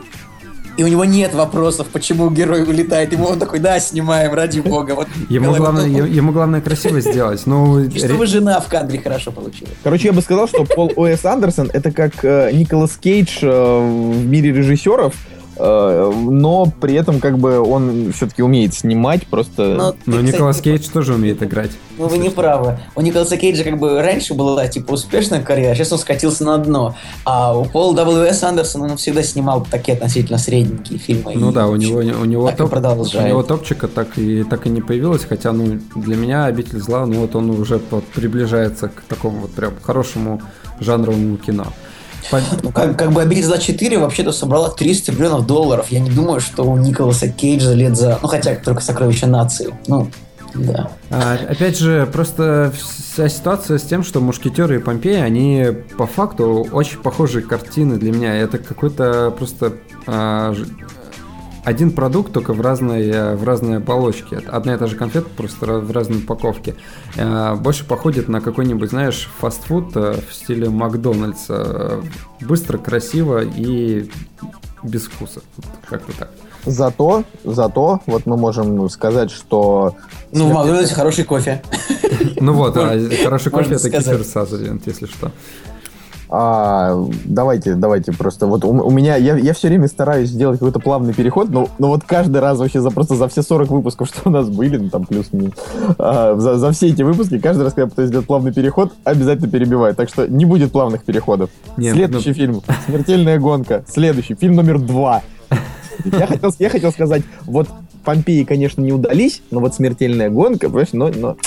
и у него нет вопросов, почему герой улетает. Ему он такой, да, снимаем, ради бога. Вот, ему, главное, ему главное красиво сделать. Ну, и чтобы жена в кадре хорошо получилась. Короче, я бы сказал, что Пол Уэс Андерсон это как э, Николас Кейдж э, в мире режиссеров, но при этом как бы он все-таки умеет снимать, просто... Но, но ты, Николас кстати, Кейдж тоже умеет играть. Ну вы не правы. У Николаса Кейджа как бы раньше была типа успешная карьера, а сейчас он скатился на дно. А у Пола W.S. Андерсона он всегда снимал такие относительно средненькие фильмы. Ну да, у него, у него топ, у него топчика так и, так и не появилось, хотя ну для меня «Обитель зла», ну вот он уже приближается к такому вот прям хорошему жанровому кино. Ну, как, как бы «Обитель зла 4» вообще-то собрала 300 миллионов долларов. Я не думаю, что у Николаса Кейджа лет за... Ну, хотя только «Сокровища нации». Ну, да. А, опять же, просто вся ситуация с тем, что «Мушкетеры» и «Помпеи», они по факту очень похожие картины для меня. Это какой-то просто а, один продукт, только в разной, э, в разной оболочке. Одна и та же конфета, просто в разной упаковке. Э, больше походит на какой-нибудь, знаешь, фастфуд э, в стиле Макдональдса. Быстро, красиво и без вкуса. Как-то так. Зато, зато, вот мы можем сказать, что... Ну, в Макдональдсе хороший кофе. Ну вот, а хороший кофе это кефир Сазерленд, если что. А, давайте, давайте просто. Вот у, у меня, я, я все время стараюсь сделать какой-то плавный переход, но, но вот каждый раз вообще за просто за все 40 выпусков, что у нас были, ну там плюс-минус, а, за, за все эти выпуски, каждый раз, когда я пытаюсь сделать плавный переход, обязательно перебиваю. Так что не будет плавных переходов. Нет, Следующий ну... фильм. Смертельная гонка. Следующий. Фильм номер два. Я хотел, я хотел сказать, вот Помпеи, конечно, не удались, но вот смертельная гонка, понимаешь, но, но...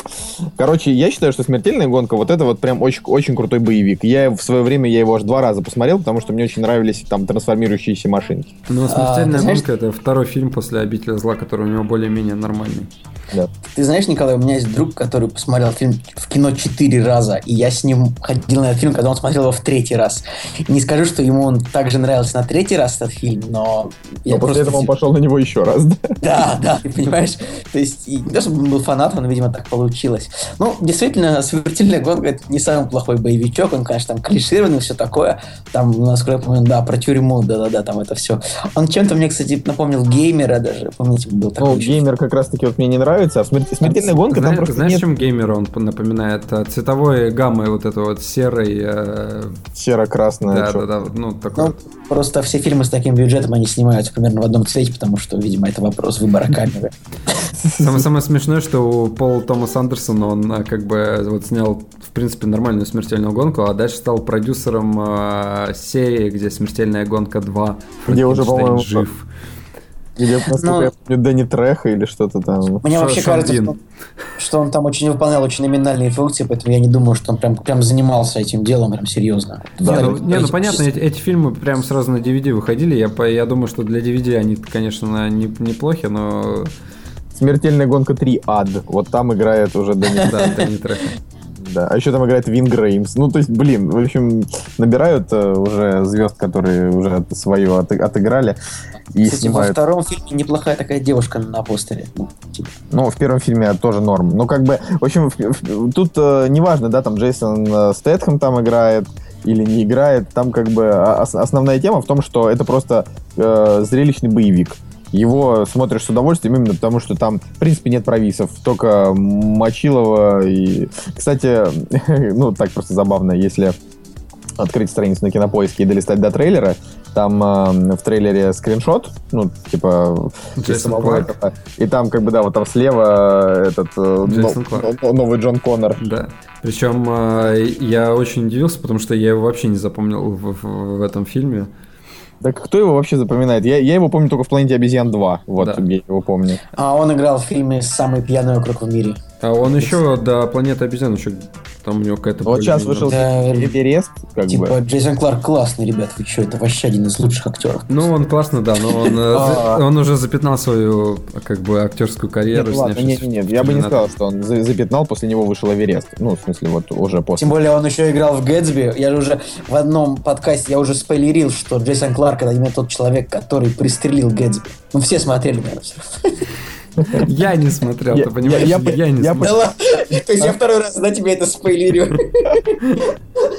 Короче, я считаю, что смертельная гонка, вот это вот прям очень, очень крутой боевик. Я в свое время, я его аж два раза посмотрел, потому что мне очень нравились там трансформирующиеся машинки. Ну, смертельная а, гонка знаешь... это второй фильм после обители зла, который у него более-менее нормальный. Да. Ты знаешь, Николай, у меня есть друг, который посмотрел фильм в кино четыре раза, и я с ним ходил на этот фильм, когда он смотрел его в третий раз. Не скажу, что ему он также нравился на третий раз этот фильм, но... Но после этого он пошел на него еще раз, да? Да, да, ты понимаешь? То есть, и не то, чтобы он был фанатом, но, видимо, так получилось. Ну, действительно, «Смертельная гонка» — это не самый плохой боевичок, он, конечно, там клишированный, все такое. Там, насколько я помню, да, про тюрьму, да-да-да, там это все. Он чем-то мне, кстати, напомнил геймера даже, помните, был такой. Ну, геймер как раз-таки вот мне не нравится, а смерти... «Смертельная гонка» знаешь, там просто Знаешь, нет... чем геймер он напоминает? А, цветовой гаммой вот это вот серый... Э... Серо-красное. Да-да-да, ну, такой. Ну, просто все фильмы с таким бюджетом, они снимаются примерно в одном цвете, потому что, видимо, это вопрос выбора камеры. Самое, самое смешное, что у Пола Томаса Андерсона он а, как бы вот снял, в принципе, нормальную смертельную гонку, а дальше стал продюсером э, серии, где смертельная гонка 2. Где уже, по-моему, жив. Где, насколько Ну, я помню, Дэнни Треха или что-то там. Мне Шо- вообще кажется, что, что он там очень выполнял очень номинальные функции, поэтому я не думаю, что он прям, прям занимался этим делом прям серьезно. Не, Да, ну, не, ну понятно, эти, эти фильмы прям сразу на DVD выходили. Я, я думаю, что для DVD они, конечно, не- неплохи, но Смертельная гонка 3 Ад. Вот там играет уже Дэнни да, не трек. Да, а еще там играет Вин Греймс. Ну, то есть, блин, в общем, набирают э, уже звезд, которые уже свое от- отыграли и Кстати, во снимают. втором фильме неплохая такая девушка на постере. Ну, в первом фильме тоже норм. Ну, как бы, в общем, в- в- тут э, неважно, да, там Джейсон э, Стэтхэм там играет или не играет. Там как бы а- ос- основная тема в том, что это просто э, зрелищный боевик. Его смотришь с удовольствием именно потому, что там, в принципе, нет провисов. Только Мочилова и... Кстати, ну, так просто забавно, если открыть страницу на кинопоиске и долистать до трейлера, там э, в трейлере скриншот, ну, типа, самого этого. И там, как бы, да, вот там слева этот э, но- новый Джон Коннор. Да. Причем э, я очень удивился, потому что я его вообще не запомнил в, в- в этом фильме. Так кто его вообще запоминает? Я, я его помню только в «Планете обезьян 2». Вот, Да. я его помню. А он играл в фильме «Самый пьяный округ в мире». А он еще до планеты обезьян еще там у него какая-то. Вот сейчас вышел Да, Эверест, как типа, бы. Джейсон Кларк классный, ребят, вы что, это вообще один из лучших актеров. Ну, он классно, да, но он, э, А. он уже запятнал свою как бы актерскую карьеру. Нет, ладно, нет, нет, я бы не сказал, что он за- запятнал, после него вышел Эверест. Ну, в смысле, вот уже после. Тем более он еще играл в Гэтсби. Я же уже в одном подкасте, я уже спойлерил, что Джейсон Кларк это именно тот человек, который пристрелил Гэтсби. Ну, все смотрели, наверное, все. Я не смотрел, ты понимаешь? я- Я, я- не смотрел. То есть я второй раз на тебе это спойлерю.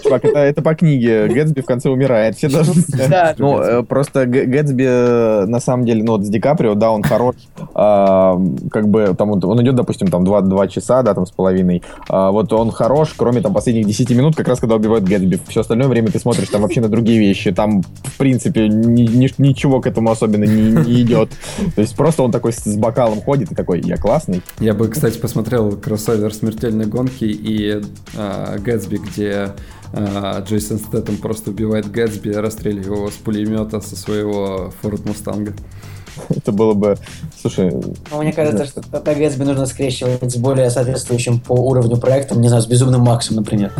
Чувак, это, это по книге. Гэтсби в конце умирает. Все должны. Да. Ну, э, просто Гэтсби, э, на самом деле, ну, вот с Ди Каприо, да, он хорош, а, как бы, там, он, он идет, допустим, там, два, два часа, да, там, с половиной, А, вот он хорош, кроме, там, последних 10 минут, как раз, когда убивают Гэтсби. Все остальное время ты смотришь, там, вообще на другие вещи, там, в принципе, ни- ни- ничего к этому особенно не, не идет. То есть, просто он такой с, с бокалом ходит и такой, я классный. Я бы, кстати, посмотрел кроссовер смертельной гонки и а, Гэтсби, где а, Джейсон Стэттем просто убивает Гэтсби, расстреливая его с пулемета со своего Форд Мустанга. Это было бы, слушай, Ну, мне кажется, что тогда Гэтсби нужно скрещивать с более соответствующим по уровню проектом, не знаю, с Безумным Максом, например.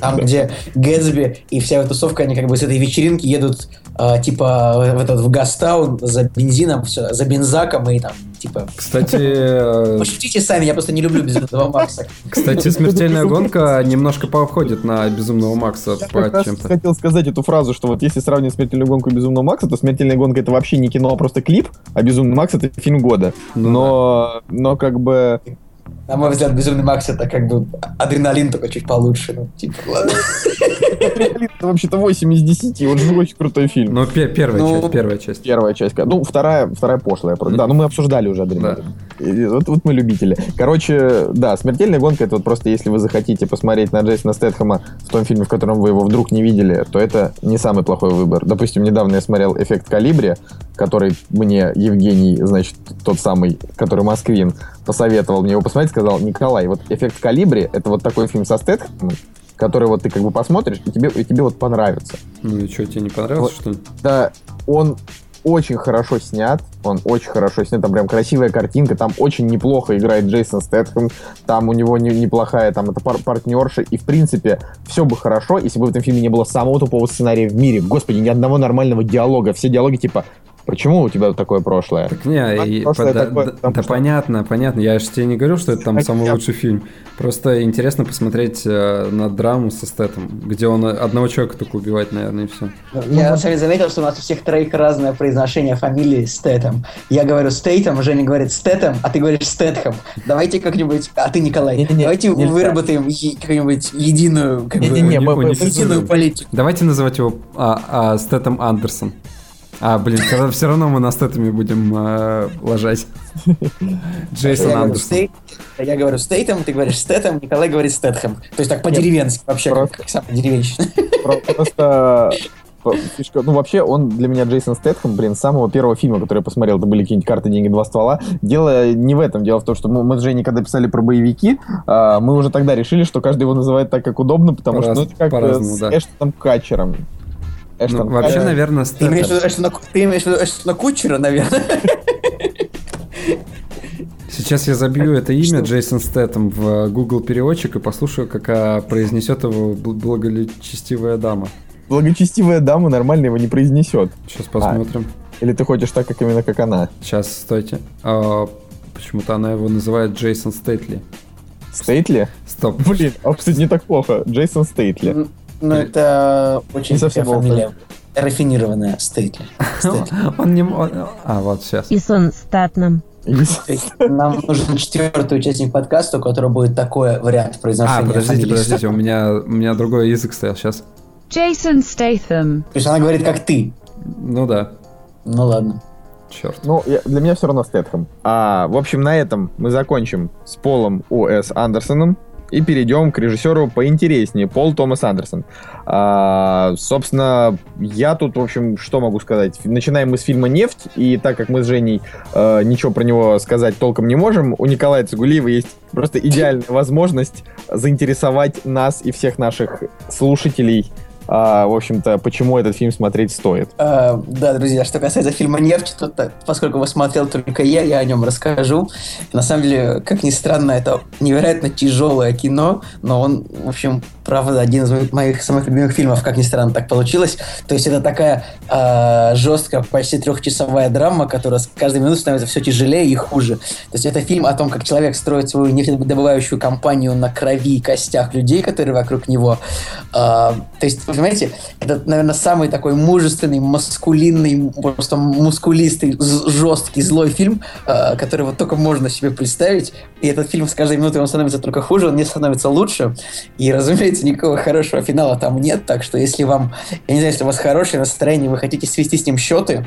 Там, где Гэтсби и вся эта тусовка, они как бы с этой вечеринки едут а, типа в этот в Гастаун за бензином, все, за бензаком и там типа Кстати, э, Пошутите сами, я просто не люблю Безумного Макса. кстати, смертельная гонка немножко походит на Безумного Макса Я по как раз чем-то. хотел сказать эту фразу, что вот если сравнивать «Смертельную гонку» и «Безумного Макса», то «Смертельная гонка» — это вообще не кино, а просто клип, а «Безумный Макс» — это фильм года. Ну но, но как бы... На мой взгляд, Безумный Макс это как бы адреналин только чуть получше. Ну, типа, ладно. Это вообще-то 8 из 10, он же очень крутой фильм. Ну, пе- первая Ну, часть, первая часть. Первая часть. Ну, вторая, вторая пошлая. Да, ну мы обсуждали уже «Адреналин». Вот, вот мы любители. Короче, да, «Смертельная гонка» — это вот просто если вы захотите посмотреть на Джейсона Стэтхэма в том фильме, в котором вы его вдруг не видели, то это не самый плохой выбор. Допустим, недавно я смотрел «Эффект Калибри», который мне Евгений, значит, тот самый, который Москвин, посоветовал мне его посмотреть, сказал, Николай, вот «Эффект Калибри» — это вот такой фильм со Стэтхэмом, который вот ты как бы посмотришь, и тебе, и тебе вот понравится. Ну и что, тебе не понравилось, Вот. что ли? Да, он очень хорошо снят, он очень хорошо снят, там прям красивая картинка, там очень неплохо играет Джейсон Стэтхэм, там у него не- неплохая там это пар- партнерша, и в принципе все бы хорошо, если бы в этом фильме не было самого тупого сценария в мире. Господи, ни одного нормального диалога, все диалоги типа Почему у тебя такое прошлое? Так не, и прошлое да, такое, да- да что- понятно, понятно. Я же тебе не говорю, что это там А самый лучший фильм. Просто интересно посмотреть э, на драму со Стэтом, где он одного человека только убивает, наверное, и все. Я на самом деле заметил, что у нас у всех троих разное произношение фамилии Стэтом. Я говорю Стейтом, Женя говорит Стэтом, а ты говоришь Стэтхэм. Давайте как-нибудь, а ты Николай, Не-не-не, давайте нельзя. выработаем какую-нибудь единую, как бы, Не-не-не, мы- мы- единую политику. Давайте называть его а, а, Стэтом Андерсон. А, блин, все равно мы на Стэтами будем э, ложать. Джейсон Андерсон. Я говорю Стейтом, ты говоришь Стэтом, Николай говорит Стэтхэм. То есть так по-деревенски вообще, как, самый деревенщина. Про- Просто по- фишка, ну вообще он для меня Джейсон Стэтхэм, блин, с самого первого фильма, который я посмотрел, это были какие-нибудь карты, деньги, два ствола. Дело не в этом, дело в том, что мы, мы с Женей, когда писали про боевики, а, мы уже тогда решили, что каждый его называет так, как удобно, потому что ну, По-раз- это как э, с да. Эштоном Катчером. Эштон. Ну, вообще, Э, наверное, Ты имеешь в виду Эштона, ты имеешь в виду Эштона Кутчера, наверное? Сейчас я забью это имя Джейсон Стэттем в Google переводчик и послушаю, как а, произнесет его бл- благочестивая дама. Благочестивая дама нормально его не произнесет. Сейчас посмотрим. Или ты хочешь так, как именно как она? Сейчас, стойте. А, почему-то она его называет Джейсон Стейтли. Стейтли? Стоп. Блин, а, кстати, не так плохо. Джейсон Стейтли. Ну, это очень Не совсем фамилия. Рафинированная Стейтли. Он не... А, вот сейчас. И сон есть Нам нужен четвертый участник подкаста, у которого будет такой вариант произношения А, подождите, подождите, у меня, у меня другой язык стоял сейчас. Jason Statham. То есть она говорит, как ты. Ну да, Ну ладно. черт. Ну, я- для меня все равно Стэтхэм. А, в общем, на этом мы закончим с Полом О.С. Андерсоном и перейдем к режиссеру поинтереснее, Пол Томас Андерсон. А, собственно, я тут, в общем, что могу сказать? Начинаем мы с фильма «Нефть», и так как мы с Женей э, ничего про него сказать толком не можем, у Николая Цигулиева есть просто идеальная возможность заинтересовать нас и всех наших слушателей а, в общем-то, почему этот фильм смотреть стоит. А, да, друзья, что касается фильма «Нефть», то, так, поскольку его смотрел только я, я о нем расскажу. На самом деле, как ни странно, это невероятно тяжелое кино, но он, в общем, правда, один из моих, самых любимых фильмов, как ни странно, так получилось. То есть это такая а, жесткая, почти трехчасовая драма, которая с каждой минутой становится все тяжелее и хуже. То есть это фильм о том, как человек строит свою нефтедобывающую компанию на крови и костях людей, которые вокруг него. А, то есть, понимаете, это, наверное, самый такой мужественный, маскулинный, просто мускулистый, жесткий, злой фильм, а, который вот только можно себе представить. И этот фильм с каждой минутой он становится только хуже, он не становится лучше. И, разумеется, никакого хорошего финала там нет. Так что, если вам, я не знаю, если у вас хорошее настроение, вы хотите свести с ним счеты,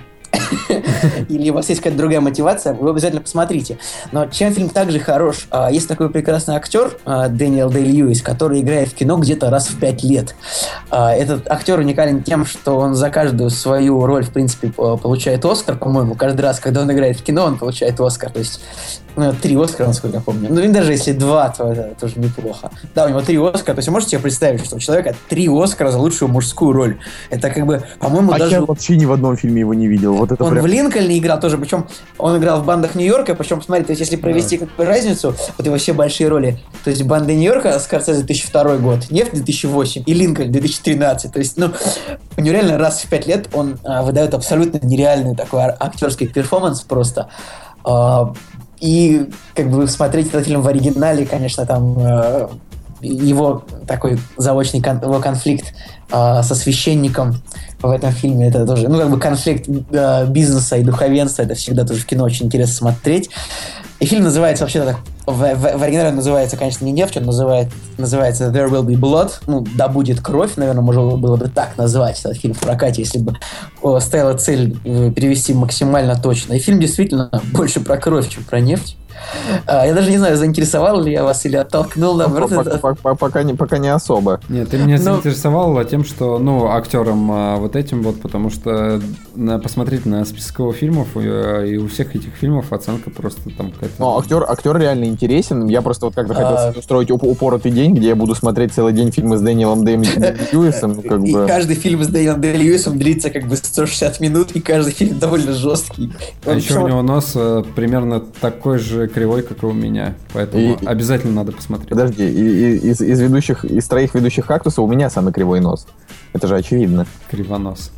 или у вас есть какая-то другая мотивация, вы обязательно посмотрите. Но чем фильм также хорош? а, Есть такой прекрасный актер а, Дэниел Дэй Льюис, который играет в кино где-то раз в пять лет. А, Этот актер уникален тем, что он за каждую свою роль, в принципе, по- получает Оскар, по-моему. Каждый раз, когда он играет в кино, он получает Оскар. То есть три Оскара, насколько я помню. Ну, и даже если два, то это тоже неплохо. Да, у него три Оскара. То есть можете себе представить, что у человека три Оскара за лучшую мужскую роль. Это как бы, по-моему, А даже... я вообще ни в одном фильме его не видел. Вот это Он прям... в Линкольне играл тоже, причем он играл в бандах Нью-Йорка, причем, смотри, то есть если провести какую разницу, вот его все большие роли, то есть банды Нью-Йорка, Скорсезе 2002 год, Нефть 2008 и Линкольн 2013, то есть, ну, у него реально раз в пять лет он а, выдает абсолютно нереальный такой актерский перформанс просто. А, и как бы смотреть этот фильм в оригинале, конечно, там э, его такой заочный кон- его конфликт э, со священником в этом фильме, это тоже, ну, как бы конфликт э, бизнеса и духовенства, это всегда тоже в кино очень интересно смотреть. И фильм называется вообще так, в, в- в оригинале он называется, конечно, не «Нефть», он называет, называется «There will be blood», ну, «Да будет кровь», наверное, можно было бы так назвать этот фильм в прокате, если бы о, стояла цель э, перевести максимально точно. И фильм действительно больше про кровь, чем про нефть. А, я даже не знаю, заинтересовал ли я вас или оттолкнул, наоборот. Пока- не пока не особо. Нет, ты меня Ну- заинтересовал тем, что, ну, актером а, вот этим вот, потому что на, посмотреть на список его фильмов, и, а, и у всех этих фильмов оценка просто там какая-то... Ну, актер, актер реально интересен. Я просто вот как-то хотел себе устроить уп- упоротый день, где я буду смотреть целый день фильмы с Дэниелом Дэм Льюисом. ну, Как и каждый фильм с Дэниелом Дэй Льюисом длится как бы 160 минут, и каждый фильм довольно жесткий. А еще у него нос э, примерно такой же кривой, как и у меня. Поэтому И- обязательно надо посмотреть. Подожди, и- и- из, из ведущих, из троих ведущих кактусов у меня самый кривой нос. Это же очевидно. Кривонос.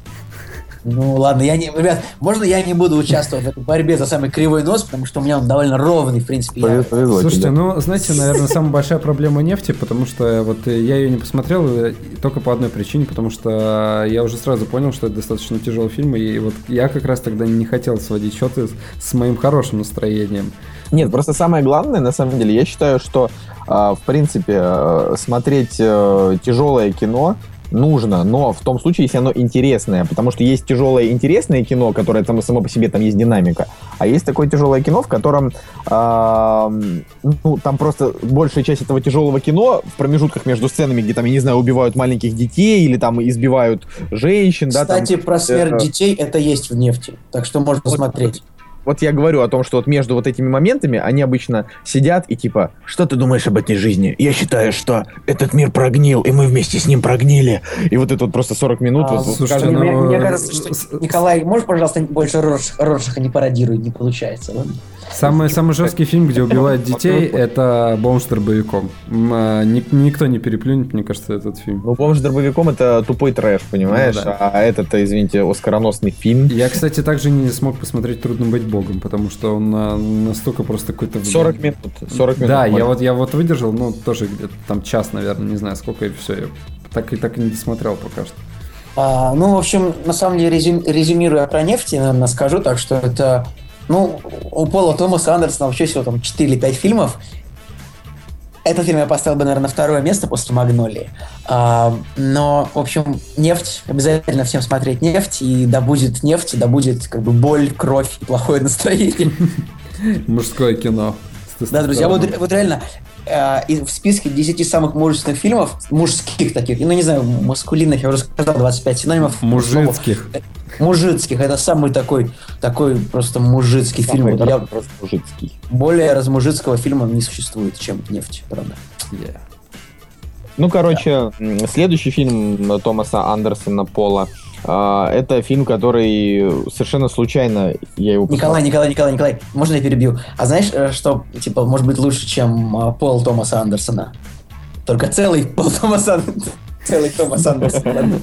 Ну ладно, я не, ребят, можно я не буду участвовать в этой борьбе за самый кривой нос, потому что у меня он довольно ровный, в принципе. я- Повезло, Слушайте, тебе. ну, знаете, наверное, самая большая проблема нефти, потому что вот я ее не посмотрел э, только по одной причине, потому что я уже сразу понял, что это достаточно тяжелый фильм, и вот я как раз тогда не хотел сводить счеты с, с моим хорошим настроением. Нет, просто самое главное, на самом деле, я считаю, что, а, в принципе, э, смотреть э, тяжелое кино нужно, но в том случае, если оно интересное, потому что есть тяжелое интересное кино, которое там само по себе там есть динамика, а есть такое тяжелое кино, в котором а, ну, там просто большая часть этого тяжелого кино в промежутках между сценами, где там, я не знаю, убивают маленьких детей или там избивают женщин, да, там, Кстати, про смерть э, детей это есть в нефти, так что можно посмотреть. Вот я говорю о том, что вот между вот этими моментами они обычно сидят и типа, что ты думаешь об этой жизни? Я считаю, что этот мир прогнил, и мы вместе с ним прогнили. И вот это вот просто 40 минут. А, вот, слушайте, каждый- ну, мне, мне кажется, что Николай, можешь, пожалуйста, больше Рорш- Роршаха не пародируй, не получается, ладно? Самый, самый жесткий фильм, где убивают детей, это «Бомж боевиком». Никто не переплюнет, мне кажется, этот фильм. Ну, помнишь, дробовиком это тупой трэш, понимаешь? Ну, да. А этот, извините, оскароносный фильм. Я, кстати, также не смог посмотреть «Трудно быть богом», потому что он а, настолько просто какой-то... 40 минут. 40 минут. Да, я вот, я вот выдержал, ну, тоже где-то там час, наверное, не знаю сколько, и все. Я так и так и не досмотрел пока что. А, ну, в общем, на самом деле, резю- резюмируя про нефть, я, наверное, скажу так, что это... Ну, у Пола Томаса Андерсона вообще всего там 4 или 5 фильмов. Этот фильм я поставил бы, наверное, на второе место после «Магнолии». А, но, в общем, «Нефть», обязательно всем смотреть «Нефть», и да будет нефть, да будет как бы боль, кровь и плохое настроение. Мужское кино. Да, друзья, вот, вот реально, в списке 10 самых мужественных фильмов, мужских таких, ну не знаю, маскулинных, я уже сказал, 25 синонимов. Мужицких. Мужицких, это самый такой, такой просто мужицкий фильм. Самый Вот я- просто мужицкий. более размужицкого фильма не существует, чем «Нефть», правда. Yeah. Ну, короче, м, следующий фильм Томаса Андерсона Пола. А, это фильм, который совершенно случайно я его Николай, Николай, Николай, Николай, можно я перебью? А знаешь, э, что, типа, может быть лучше, чем э, Пол Томаса Андерсона? Только целый Пол Томаса Андерсона. Целый Томас Андерсон.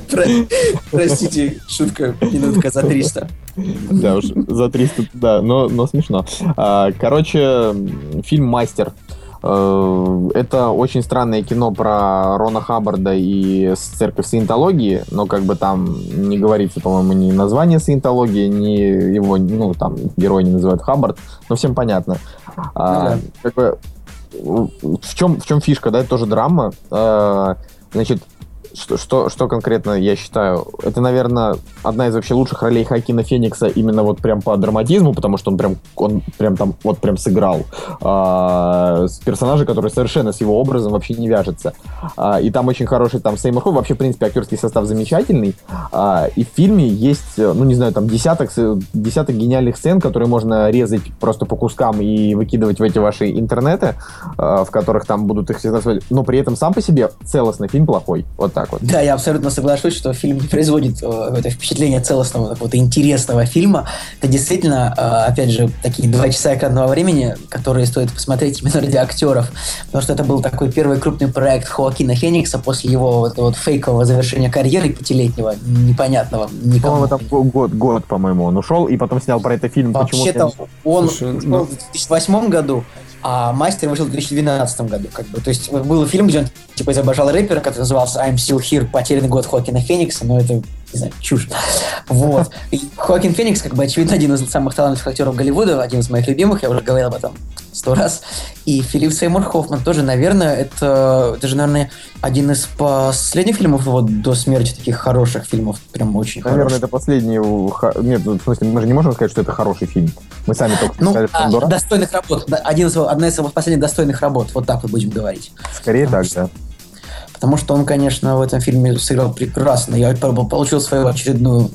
Простите, шутка, минутка за 300. Да уж, за 300, да, но, но смешно. А, Короче, фильм «Мастер». Э, Это очень странное кино про Рона Хаббарда и церковь саентологии, но как бы там не говорится, по-моему, ни название саентологии, ни его, ну, там, герой не называют Хаббард, но всем понятно. А, да. как бы, в чем, в чем фишка, да, это тоже драма. Э, Значит, что, что, что конкретно я считаю? Это, наверное, одна из вообще лучших ролей Хакина Феникса именно вот прям по драматизму, потому что он прям, он прям там вот прям сыграл а, с персонажа, который совершенно с его образом вообще не вяжется. А, и там очень хороший там Сеймур Ху, вообще, в принципе, актерский состав замечательный. А, и в фильме есть, ну, не знаю, там десяток, десяток гениальных сцен, которые можно резать просто по кускам и выкидывать в эти ваши интернеты, а, в которых там будут их все назвать. Но при этом сам по себе целостный фильм плохой. Вот так вот. Да, я абсолютно соглашусь, что фильм не производит э, это впечатление целостного, какого-то интересного фильма. Это действительно, э, опять же, такие два часа экранного времени, которые стоит посмотреть именно ради актеров. Потому что это был такой первый крупный проект Хоакина Феникса после его вот, вот фейкового завершения карьеры пятилетнего, непонятного никому. По-моему, там го- год, год, по-моему, он ушел и потом снял про это фильм. Вообще-то Почему-то- он Слушай, ушел ну- в 2008 году, а «Мастер» вышел в 2012 году. Как бы. То есть был фильм, где он типа изображал рэпера, который назывался «I'm Still Here. Потерянный год Хоакина Феникса», но это, не знаю, чушь. Вот. И Хоакин Феникс, как бы, очевидно, один из самых талантливых актеров Голливуда, один из моих любимых, я уже говорил об этом сто раз. И Филипп Сеймур Хоффман тоже, наверное, это, это же, наверное, один из последних фильмов его до смерти, таких хороших фильмов, прям очень Наверное, хороших. это последний... Нет, в смысле, мы же не можем сказать, что это хороший фильм. Мы сами только Ну, сказали, что он а, дурак. достойных работ. Один из, одна из его последних достойных работ. Вот так вот будем говорить. Скорее так, да. Потому что он, конечно, в этом фильме сыграл прекрасно. Я пол- получил свою очередную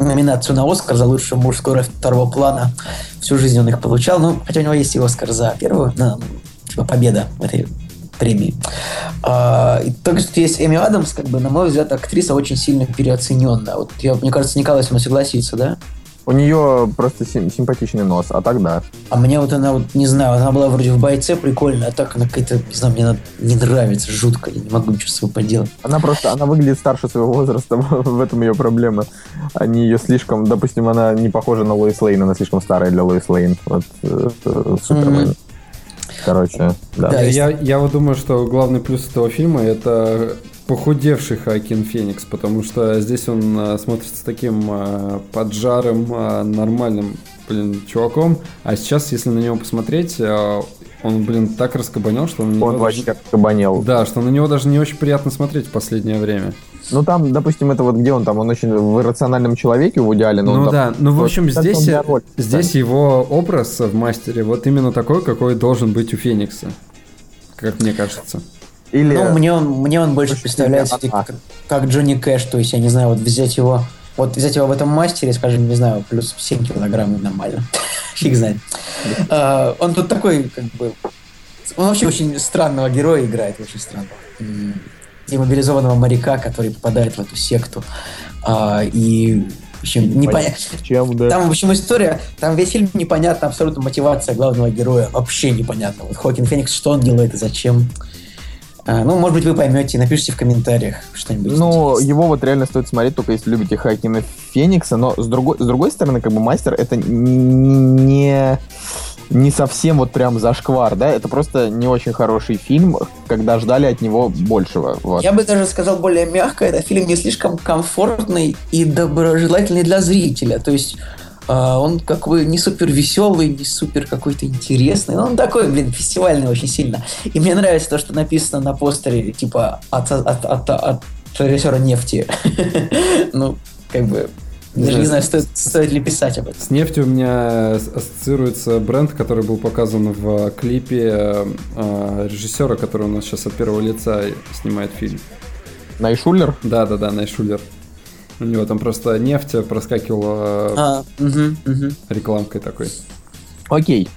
номинацию на Оскар за лучшую мужскую роль второго плана. Всю жизнь он их получал. Ну, хотя у него есть и Оскар за первую. Ну, типа победа в этой премии. А, и также тут есть Эми Адамс, как бы, на мой взгляд, актриса очень сильно переоцененная. Вот я, мне кажется, Николай со мной согласится, да? У нее просто сим- симпатичный нос, а так да. А мне вот она, вот, не знаю, она была вроде в бойце прикольная, а так она какая-то, не знаю, мне она не нравится жутко, я не могу ничего с собой поделать. Она просто, она выглядит старше своего возраста, в этом ее проблема. Они ее слишком, допустим, она не похожа на Лоис Лейн, она слишком старая для Лоис Лейн. Вот, э, э, Супермен. Короче, да. Да, Я, я вот думаю, что главный плюс этого фильма это похудевший Хакин Феникс, потому что здесь он а, смотрится таким а, поджарым, а, нормальным, блин, чуваком, а сейчас, если на него посмотреть, он, блин, так раскабанел, что Он даже- вообще как кабанел. Да, что на него даже не очень приятно смотреть в последнее время. Ну там, допустим, это вот где он там, он очень в иррациональном человеке у Вуди Аллена, он Ну там- да, ну в вот общем как он здесь, роли, здесь его образ в мастере вот именно такой, какой должен быть у Феникса, как мне кажется. Или... Ну, мне он, мне он больше Очень представляется как, как Джонни Кэш, то есть, я не знаю, вот взять его, вот взять его в этом мастере, скажем, не знаю, плюс 7 килограмм нормально. Фиг знает. А, Он тут такой, как бы... Он вообще очень странного героя играет, очень странного. Демобилизованного моряка, который попадает в эту секту. А, И в общем, непонятно. Чем, да. Там, в общем, история, там весь фильм непонятна, абсолютно мотивация главного героя, вообще непонятно. Вот Хокин Феникс, что он делает и зачем. А, ну, может быть, вы поймете, напишите в комментариях что-нибудь. Ну, его вот реально стоит смотреть, только если любите Хакина Феникса, но с другой, с другой стороны, как бы мастер это не, не совсем вот прям зашквар, да, это просто не очень хороший фильм, когда ждали от него большего. Вот. Я бы даже сказал более мягко, это фильм не слишком комфортный и доброжелательный для зрителя. То есть он как бы не супер веселый, не супер какой-то интересный. Он такой, блин, фестивальный очень сильно. И мне нравится то, что написано на постере, типа, от, от, от, от режиссера нефти. Ну, как бы, даже не знаю, стоит, стоит ли писать об этом. С нефтью у меня ассоциируется бренд, который был показан в клипе э, режиссера, который у нас сейчас от первого лица снимает фильм. Найшулер? Да-да-да, Найшулер. У него там просто нефть проскакивала А, мгм, мгм. рекламкой такой. Окей.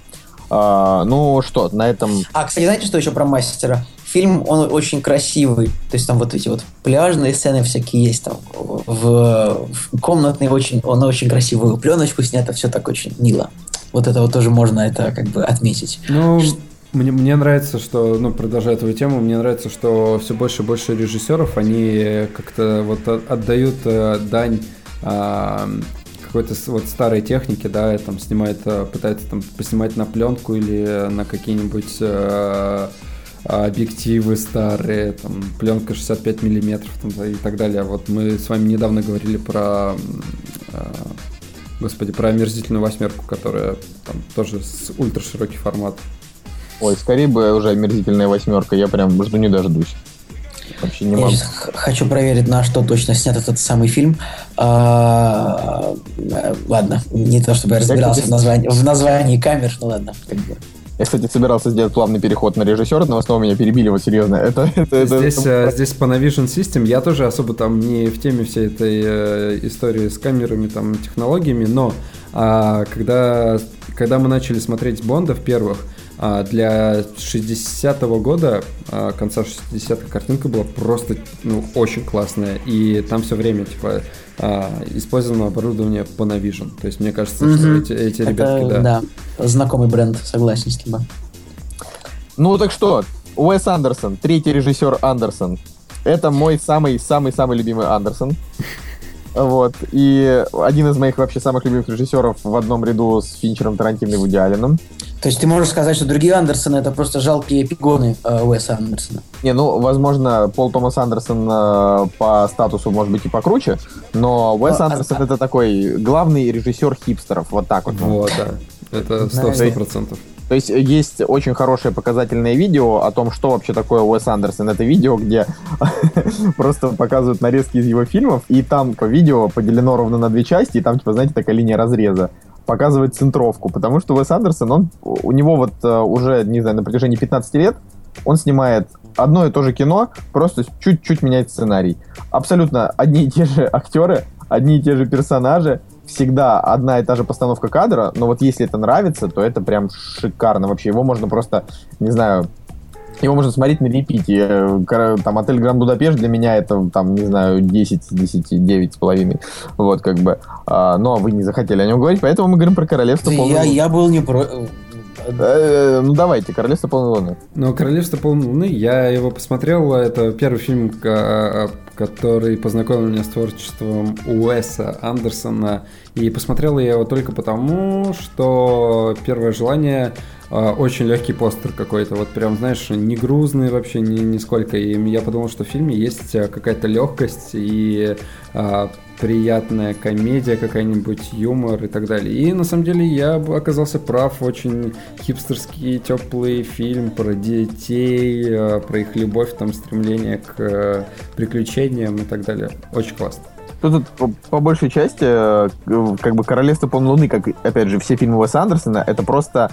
А, ну что, на этом... А, кстати, знаете, что еще про мастера? Фильм, он очень красивый. То есть там вот эти вот пляжные сцены всякие есть там. В, в комнатной очень, он очень красивую пленочку снято, все так очень мило. Вот это вот тоже можно это как бы отметить. Ну, мне, мне нравится, что, ну, продолжая твою тему, мне нравится, что все больше и больше режиссеров, они как-то вот отдают э, дань а, какой-то вот старой технике, да, там снимает, э, пытается там поснимать на пленку или на какие-нибудь э, объективы старые, там, пленка 65 миллиметров и так далее. Вот мы с вами недавно говорили про, э, господи, про омерзительную восьмерку, которая там тоже с ультраширокий формат. Ой, скорее бы уже омерзительная восьмерка, я прям жду не дождусь. Вообще не Я могу. хочу проверить, на что точно снят этот самый фильм. А, ладно, не то чтобы я разбирался в названии, в названии камер, ну ладно. как бы. Я, кстати, собирался сделать плавный переход на режиссера, но снова меня перебили, вот серьезно. Это, это, это- Здесь, это- э, здесь Panavision System, я тоже особо там не в теме всей этой э, истории с камерами, там, технологиями, но а, когда, когда мы начали смотреть Бондов первых, а, для 60-го года, а, конца 60-х, картинка была просто ну, очень классная, и там все время типа а, использовано оборудование Panavision, то есть мне кажется, что Мгм. эти, эти Это, ребятки, да. да, знакомый бренд, согласен с тобой. Ну так что, Уэс Андерсон, третий режиссер Андерсон. Это мой самый-самый-самый любимый Андерсон. Вот. И один из моих вообще самых любимых режиссеров в одном ряду с Финчером Тарантино и Вуди Алленом. То есть ты можешь сказать, что другие Андерсоны это просто жалкие эпигоны э, Уэса Андерсона. Не, ну, возможно, Пол Томас Андерсон э, по статусу может быть и покруче, но Уэс А, Андерсон а- это такой главный режиссер хипстеров, вот так вот. Вот, да. Это сто процентов. То есть есть очень хорошее показательное видео о том, что вообще такое Уэс Андерсон. Это видео, где просто показывают нарезки из его фильмов, и там по видео поделено ровно на две части, и там, типа, знаете, такая линия разреза показывает центровку, потому что Уэс Андерсон, он, у него вот э, уже, не знаю, на протяжении 15 лет он снимает одно и то же кино, просто чуть-чуть меняет сценарий. Абсолютно одни и те же актеры, одни и те же персонажи, всегда одна и та же постановка кадра, но вот если это нравится, то это прям шикарно. Вообще его можно просто, не знаю, его можно смотреть на репите. Э, Там отель Гранд Будапешт для меня это, там, не знаю, 10 из 10, 9 с половиной. Вот, как бы. А, но вы не захотели о нем говорить, поэтому мы говорим про королевство полной Я, я был не про... Э, Ну, давайте, королевство полной луны. Но «Королевство полной луны», я его посмотрел, это первый фильм, ка- который познакомил меня с творчеством Уэса Андерсона, и посмотрел я его только потому, что первое желание а, очень легкий постер какой-то, вот прям, знаешь, не грузный вообще ни, нисколько, и я подумал, что в фильме есть а, какая-то легкость и а, приятная комедия какая-нибудь, юмор и так далее. И на самом деле я оказался прав, очень хипстерский, теплый фильм про детей, э, про их любовь, там, стремление к э, приключениям и так далее. Очень классно. Тут, тут по, большей части, э, как бы королевство полной луны, как, опять же, все фильмы Уэса Андерсона, это просто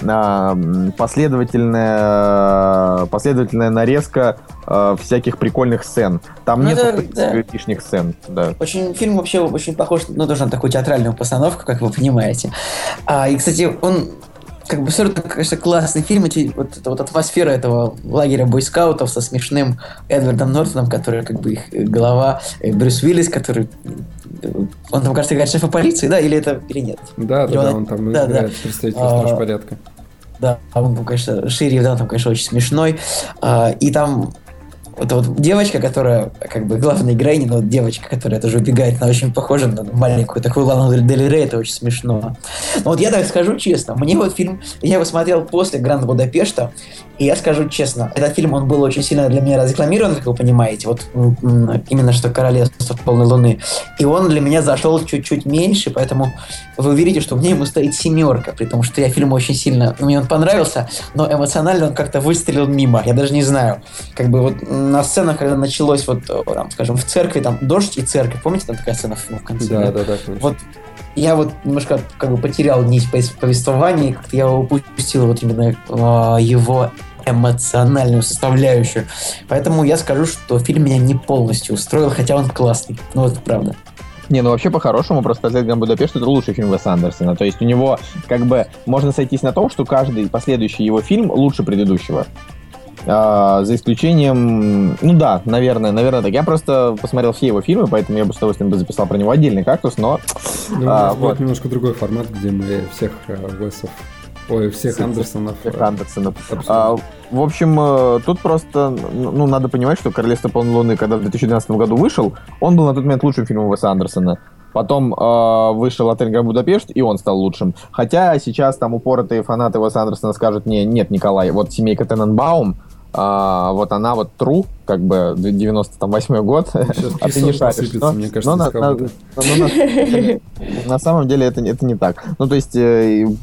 последовательная, последовательная нарезка а, всяких прикольных сцен. Там Ну, нет да. лишних сцен. Да. Очень фильм вообще очень похож, ну, тоже на такую театральную постановку, как вы понимаете. А, и, кстати, он как бы все равно, конечно, классный фильм. Эти, вот эта вот атмосфера этого лагеря бойскаутов со смешным Эдвардом Нортоном, который как бы их э, глава, э, Брюс Уиллис, который он там, кажется, играет шефа полиции, да, или это, или нет? Да, Или да, да, он там да, играет да. представителя А, порядка. Да, он, конечно, Шире, да, он там, конечно, очень смешной. А, и там вот, вот девочка, которая, как бы, главная героиня, но вот девочка, которая тоже убегает, она очень похожа на маленькую такую Лану Дель Рей, это очень смешно. Но вот я так скажу честно, мне вот фильм, я его смотрел после Гранд Будапешта, и я скажу честно, этот фильм, он был очень сильно для меня разрекламирован, как вы понимаете, вот именно что «Королевство полной луны», и он для меня зашел чуть-чуть меньше, поэтому вы увидите, что мне ему стоит семерка, при том, что я фильм очень сильно, мне он понравился, но эмоционально он как-то выстрелил мимо, я даже не знаю. Как бы вот на сценах, когда началось вот, э, там, скажем, в церкви, там, дождь и церковь, помните, там такая сцена в, в конце? Да, да, да, конечно. Вот я вот немножко как бы потерял нить повес- повествования, как-то я упустил вот именно а, его эмоциональную составляющую. Поэтому я скажу, что фильм меня не полностью устроил, хотя он классный. Ну вот правда. Не, ну вообще по-хорошему, просто «Отель Гранд Будапешт» — это лучший фильм Веса Андерсона. То есть у него, как бы, можно сойтись на том, что каждый последующий его фильм лучше предыдущего. А, за исключением... Ну да, наверное, наверное так. Я просто посмотрел все его фильмы, поэтому я бы с удовольствием бы записал про него отдельный кактус, но... Ну, а, будет вот. немножко другой формат, где мы всех Уэсов, ой, всех Всех- Андерсонов всех э, Андерсонов. А, в общем, э, тут просто, ну, ну, надо понимать, что «Королевство полной луны», когда в 2012 году вышел, он был на тот момент лучшим фильмом Уэса Андерсона. Потом э, вышел «Отель Гранд Будапешт», и он стал лучшим. Хотя сейчас там упоротые фанаты Уэса Андерсона скажут, не, нет, Николай, вот «Семейка Тененбаум», а, вот она вот true, как бы 98 год, Сейчас а ты не шаришь. Но- мне кажется, но на- на- на- на самом деле это, не- это не так. Ну, то есть,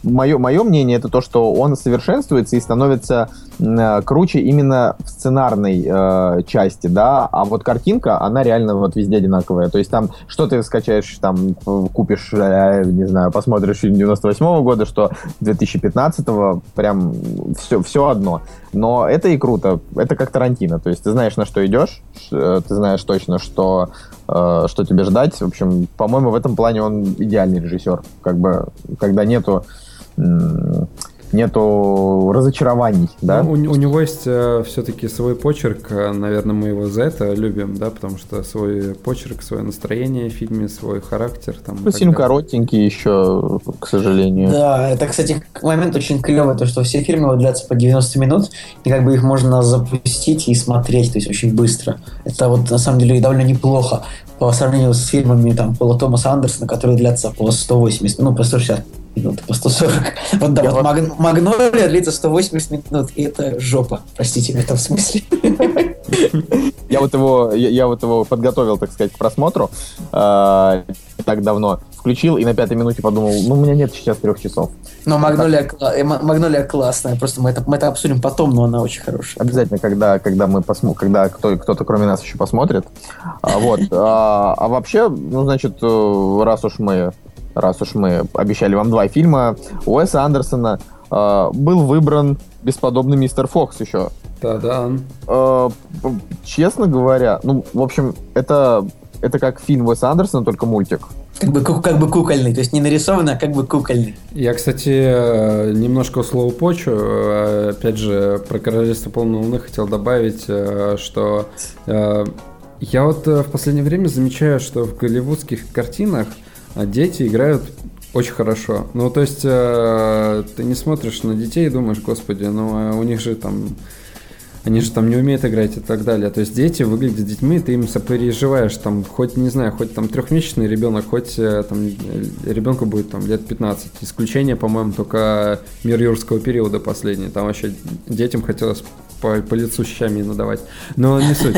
мое, мое мнение это то, что он совершенствуется и становится э, круче именно в сценарной э, части, да, а вот картинка, она реально вот везде одинаковая. То есть там, что ты скачаешь, там, э, купишь, э, не знаю, посмотришь фильм 98 года, что 2015-го, прям все, все одно. Но это и круто. Это как Тарантино. То есть ты знаешь, на что идешь, э, ты знаешь точно, что, э, что тебе ждать. В общем, по-моему, в этом плане он идеальный режиссер. Как бы, когда нету нету разочарований, да? Ну, у, у него есть все-таки свой почерк, э, наверное, мы его за это любим, да, потому что свой почерк, свое настроение в фильме, свой характер. Там, Ну, фильм далее. коротенький еще, к сожалению. Да, это, кстати, момент очень клевый, то, что все фильмы вот длятся по 90 минут, и как бы их можно запустить и смотреть, то есть очень быстро. Это вот на самом деле довольно неплохо по сравнению с фильмами там Пола Томаса Андерсона, которые длятся по 180, ну, по 160 минут, по 140. Вот да, Я вот вот- Маг- Магнолия длится 180 минут, и это жопа, простите в этом смысле. Я вот его, я, я вот его подготовил, так сказать, к просмотру э, не так давно. Включил и на пятой минуте подумал, ну, у меня нет сейчас трех часов. Но Магнолия, э, Ма- Магнолия классная, просто мы это, мы это обсудим потом, но она очень хорошая. Обязательно, когда, когда мы посмо... когда кто, кто-то кроме нас еще посмотрит. А, вот. А, а вообще, ну, значит, э, раз уж мы раз уж мы обещали вам два фильма, Уэса Андерсона э, был выбран бесподобный мистер Фокс еще. Да-да. Э, честно говоря, ну, в общем, это, это как фильм Уэса Андерсона, только мультик. Как бы, как бы кукольный, то есть не нарисованный, а как бы кукольный. Я, кстати, э, немножко слово почу. Э, Опять же, про Королевство полной луны хотел добавить, э, что я вот в последнее время замечаю, что в голливудских картинах э, дети играют очень хорошо. Ну, то есть, э, ты не смотришь на детей и думаешь, господи, ну, э, у них же там они же там не умеют играть и так далее. То есть дети выглядят детьми, ты им сопереживаешь, там, хоть, не знаю, хоть там трехмесячный ребенок, хоть э, там ребенку будет там лет 15. Исключение, по-моему, только мир юрского периода последний. Там вообще детям хотелось по, по лицу щами надавать. Но не суть.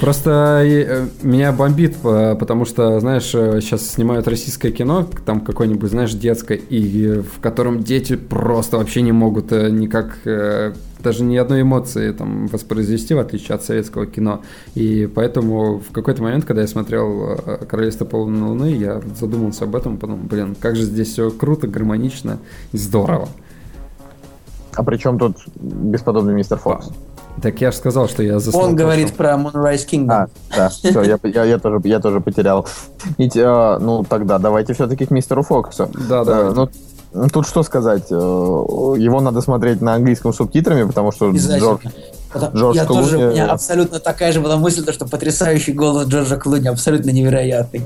Просто э, меня бомбит, по- потому что, знаешь, э, сейчас снимают российское кино, там какое-нибудь, знаешь, детское, и э, в котором дети просто вообще не могут э, никак э, даже ни одной эмоции там воспроизвести, в отличие от советского кино. И поэтому в какой-то момент, когда я смотрел э, «Королевство полной луны», я задумался об этом, подумал, блин, как же здесь все круто, гармонично и здорово. А при чем тут бесподобный мистер Фокс? Так я же сказал, что я за Он говорит про Moonrise Kingdom. А, да, все, я, я, я тоже, я тоже потерял. нить. А, ну, тогда давайте все-таки к мистеру Фоксу. Да, да. Э, ну, тут что сказать? э, Его надо смотреть на английском субтитрами, потому что. Джордж... Джордж я тоже, Клуни, у меня да. абсолютно такая же была мысль, то, что потрясающий голос Джорджа Клуни абсолютно невероятный.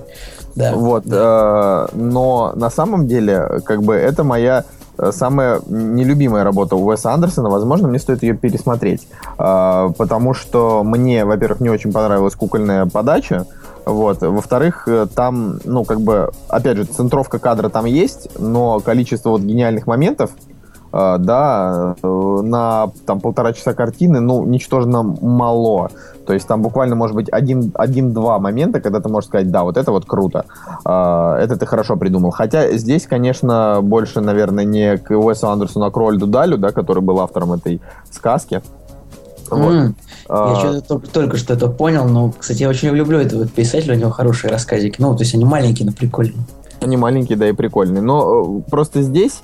Да. Вот, э, но на самом деле, как бы, это моя э, самая нелюбимая работа у Уэса Андерсона. Возможно, мне стоит ее пересмотреть. Э, потому что мне, во-первых, не очень понравилась кукольная подача. Вот. Во-вторых, э, там, ну, как бы, опять же, центровка кадра там есть, но количество вот гениальных моментов, э, да, э, на там полтора часа картины, ну, ничтожно мало. То есть там буквально может быть один- один-два момента, когда ты можешь сказать, да, вот это вот круто, А, это ты хорошо придумал. Хотя здесь, конечно, больше, наверное, не к Уэсу Андерсону, а к Рольду Далю, да, который был автором этой сказки. Вот. А, Я что-то только, только что это понял, но, кстати, я очень люблю этого писателя, у него хорошие рассказики. Ну, то есть они маленькие, но прикольные. Они маленькие, да, и прикольные. Но э, просто здесь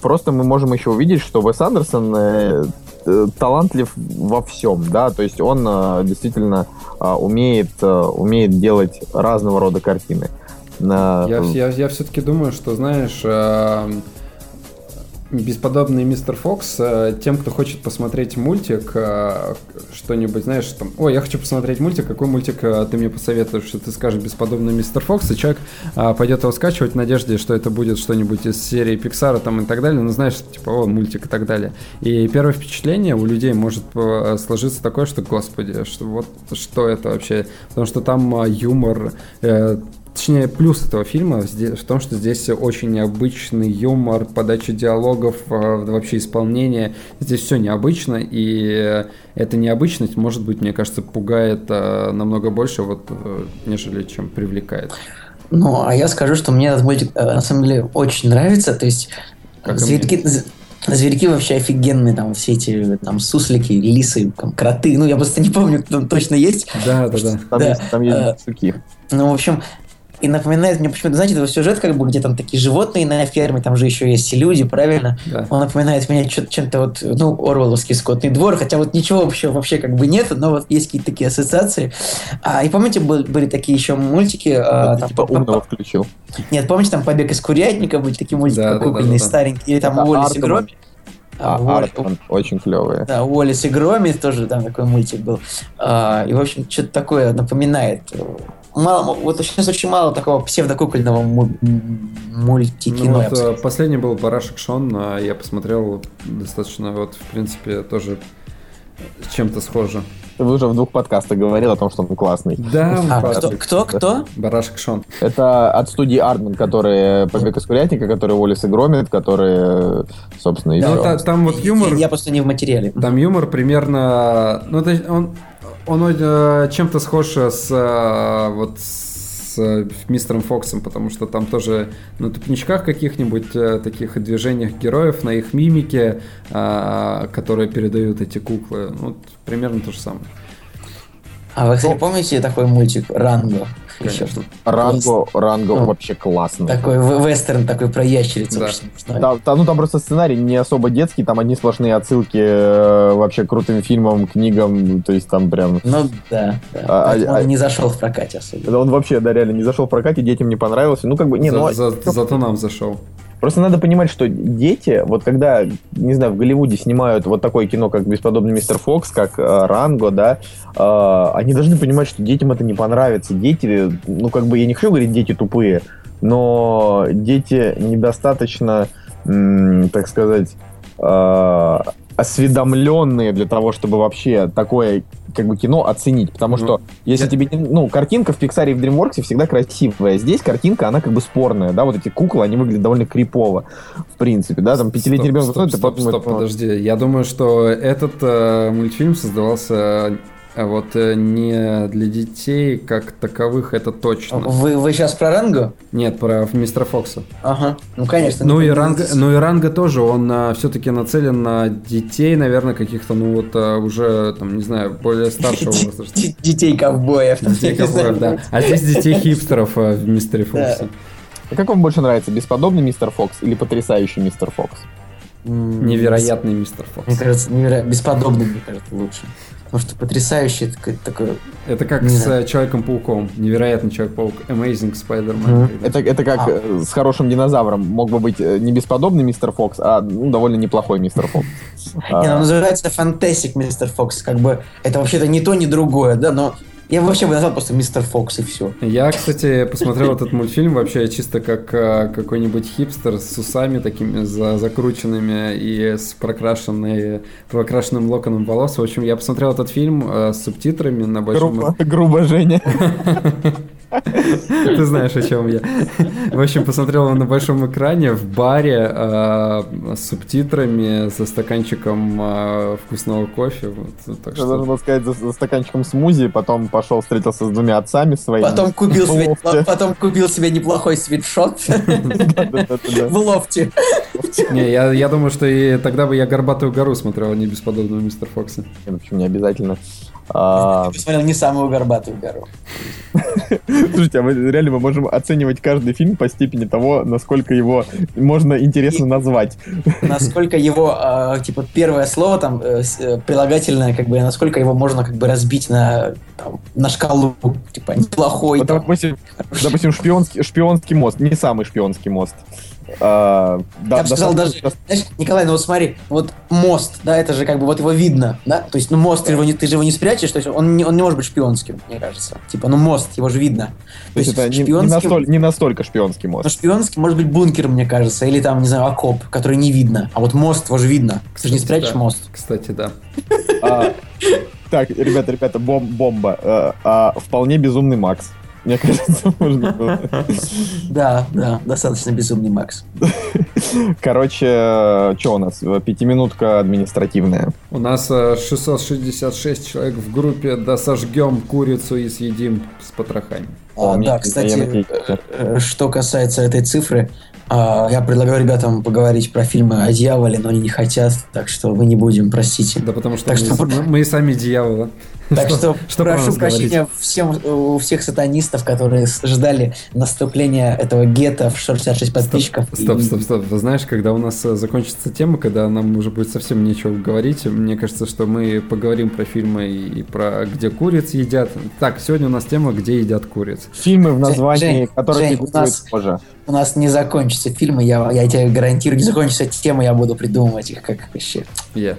просто мы можем еще увидеть, что Уэс Андерсон э, э, талантлив во всем, да, то есть он э, действительно умеет, умеет делать разного рода картины. Я, я, я все-таки думаю, что, знаешь, бесподобный мистер Фокс, э, тем, кто хочет посмотреть мультик, э, что-нибудь, знаешь, там, ой, я хочу посмотреть мультик, какой мультик э, ты мне посоветуешь, что ты скажешь бесподобный мистер Фокс, и человек пойдет его скачивать в надежде, что это будет что-нибудь из серии Пиксара там и так далее, ну, знаешь, типа, о, мультик и так далее. И первое впечатление у людей может сложиться такое, что, господи, что вот что это вообще, потому что там юмор, Точнее, плюс этого фильма в том, что здесь очень необычный юмор, подача диалогов, э, вообще исполнение. Здесь все необычно, и э, эта необычность, может быть, мне кажется, пугает э, намного больше, вот, нежели чем привлекает. Ну, а я скажу, что мне этот мультик на самом деле очень нравится. То есть Как зверьки, зверьки вообще офигенные, там все эти там суслики, лисы, там, кроты. Ну, я просто не помню, кто там точно есть. Да, да, да. там да, есть, там есть суки. Ну, в общем, и напоминает мне почему-то, знаете, этот сюжет, как бы, где там такие животные на ферме, там же еще есть и люди, правильно? Да. Он напоминает мне чё- чем-то вот, ну, Орвеловский скотный двор, хотя вот ничего вообще, вообще как бы нет, но вот есть какие-то такие ассоциации. А, и помните, был- были такие еще мультики? а, Ты там, типа умного включил. Нет, помните, там «Побег из курятника» были такие мультики Да, да, да, кукольные, да, да. старенькие, или там Это «Уоллес и. Громит». А, А, Уолл- Артман очень клевые. да, Уоллес и Громит тоже там такой мультик был. А, и, в общем, что-то такое напоминает. Мало, вот сейчас очень мало такого псевдокукольного му- м- мультикино. Ну, бы вот, э, последний был «Барашек Шон», а я посмотрел достаточно, вот, в принципе, тоже с чем-то схоже. Ты уже в двух подкастах говорил о том, что он классный. Да, А, «Барашек- кто, кто, кто? «Барашек Шон». Это от студии Артман, которые «Побег из курятника», которые Уоллес и Громит, которые, собственно, и Ну, всё. та- там вот юмор... Я, я просто не в материале. Там юмор примерно, ну то есть он, он э, чем-то схож с э, вот с э, мистером Фоксом, потому что там тоже на тупничках каких-нибудь э, таких движениях героев, на их мимике, э, которые передают эти куклы, ну, вот примерно то же самое. А вы, кстати, помните такой мультик «Ранго»? Конечно. Ранго, Ранго Ну, вообще классный. Такой вестерн такой про ящерицу. Да. Там, там, ну, там просто сценарий не особо детский, там одни сплошные отсылки э, вообще к крутым фильмам, книгам, то есть там прям... Ну да, да. А, Поэтому а, он не зашел в прокате особенно. Да Он вообще, да, реально не зашел в прокате, детям не понравился. Ну, как бы, не, За- ну, за- зато нам зашел. Просто надо понимать, что дети, вот когда, не знаю, в Голливуде снимают вот такое кино, как «Бесподобный мистер Фокс», как э, «Ранго», да, э, они должны понимать, что детям это не понравится. Дети, ну, как бы, я не хочу говорить, дети тупые, но дети недостаточно, м, так сказать, э, осведомленные для того, чтобы вообще такое как бы кино оценить, потому что если я- тебе не- ну картинка в Пиксаре и в DreamWorks всегда красивая, здесь картинка она как бы спорная, да, вот эти куклы они выглядят довольно крипово, в принципе, да, там пятилетний Стоп, ребенок стоп, стоп, подумает, стоп, ну, подожди. Я думаю, что этот э, мультфильм создавался э, вот э, не для детей как таковых, это точно. Вы, вы сейчас про Ранго? Нет, про мистера Фокса. Ага. Ну, конечно. Ну и Ранга, ну и Ранга тоже, он все-таки нацелен на детей, наверное, каких-то, ну вот а, уже, там, не знаю, более старшего возраста. Детей ковбоев. Детей ковбоев, да. А здесь детей хипстеров а, в мистере. Фоксе. А как вам больше нравится, бесподобный мистер Фокс или потрясающий мистер Фокс? Невероятный мистер Мне Фокс. кажется, неверо... бесподобный, мне кажется, лучше. Потому что потрясающий такой, такой Это как Не с знаю. э, Человеком-пауком. Невероятный Человек-паук. Amazing Spider-Man. Мгм. Это, это как А. э, с хорошим динозавром. Мог бы быть э, не бесподобный мистер Фокс, а ну, довольно неплохой мистер Фокс. А, Не, ну, называется Fantastic Мистер Фокс. Как бы это вообще-то не то, ни другое, да, но я вообще бы назвал просто Мистер Фокс и все. Я, кстати, посмотрел этот мультфильм вообще чисто как э, какой-нибудь хипстер с усами такими за- закрученными и с прокрашенной, прокрашенным локоном волос. В общем, я посмотрел этот фильм э, с субтитрами на большом... грубо, грубо, Женя. Ты знаешь, о чем я. В общем, посмотрел его на большом экране в баре э, с субтитрами, со стаканчиком э, вкусного кофе. Вот, так Я что... должен был сказать, за, за стаканчиком смузи, потом пошел, встретился с двумя отцами своими. Потом купил, В себе, потом купил себе неплохой свитшот в лофте. Не, я, я думаю, что и тогда бы я «Горбатую гору» смотрел, а не «Бесподобного мистер Фокса». Ну Почему не обязательно? А, Посмотрел не самую горбатую гору. Слушайте, а мы, реально мы можем оценивать каждый фильм по степени того, насколько его можно интересно назвать. Насколько его, э, типа, первое слово там э, э, прилагательное, как бы, насколько его можно как бы разбить на, там, на шкалу, типа, неплохой. Вот, там. допустим, допустим шпионский, шпионский мост, не самый шпионский мост. А, да- Я бы сказал даже, знаешь, Николай, ну вот смотри, вот мост, да, это же как бы вот его видно, да, то есть, ну мост, ты, же его не, ты же его не спрячешь, то есть он не, он не может быть шпионским, мне кажется. Типа, ну мост, его же видно. То есть это не, не настоль- не настолько шпионский Ну, мост. шпионский может быть бункер, мне кажется, или там, не знаю, окоп, который не видно. А вот мост, его же видно. Ты же не Кстати, спрячешь да. мост. Кстати, да. А, так, ребята, ребята, бом- бомба. А, а, вполне безумный Макс. Мне кажется, можно было. Да, да, достаточно безумный Макс. Короче, что у нас? Пятиминутка административная. У нас э, 666 человек в группе, да сожгем курицу и съедим с потрохами. А, да, кстати, критики. э, что касается этой цифры, а, я предлагаю ребятам поговорить про фильмы о дьяволе, но они не хотят, так что мы не будем, простите. Да потому что, Так мы, что- мы- мы и сами дьяволы. Так что, что про прошу прощения всем, у всех сатанистов, которые ждали наступления этого гетто в 66 подписчиков. Стоп, стоп, стоп. Вы знаешь, когда у нас э, закончится тема, когда нам уже будет совсем нечего говорить, мне кажется, что мы поговорим про фильмы и про где куриц едят. Так, сегодня у нас тема, где едят куриц. Фильмы в названии, Жень, которые Жень, у нас- позже. У нас не закончатся фильмы, я, я тебе гарантирую, не закончится тема, я буду придумывать их как вообще. Я.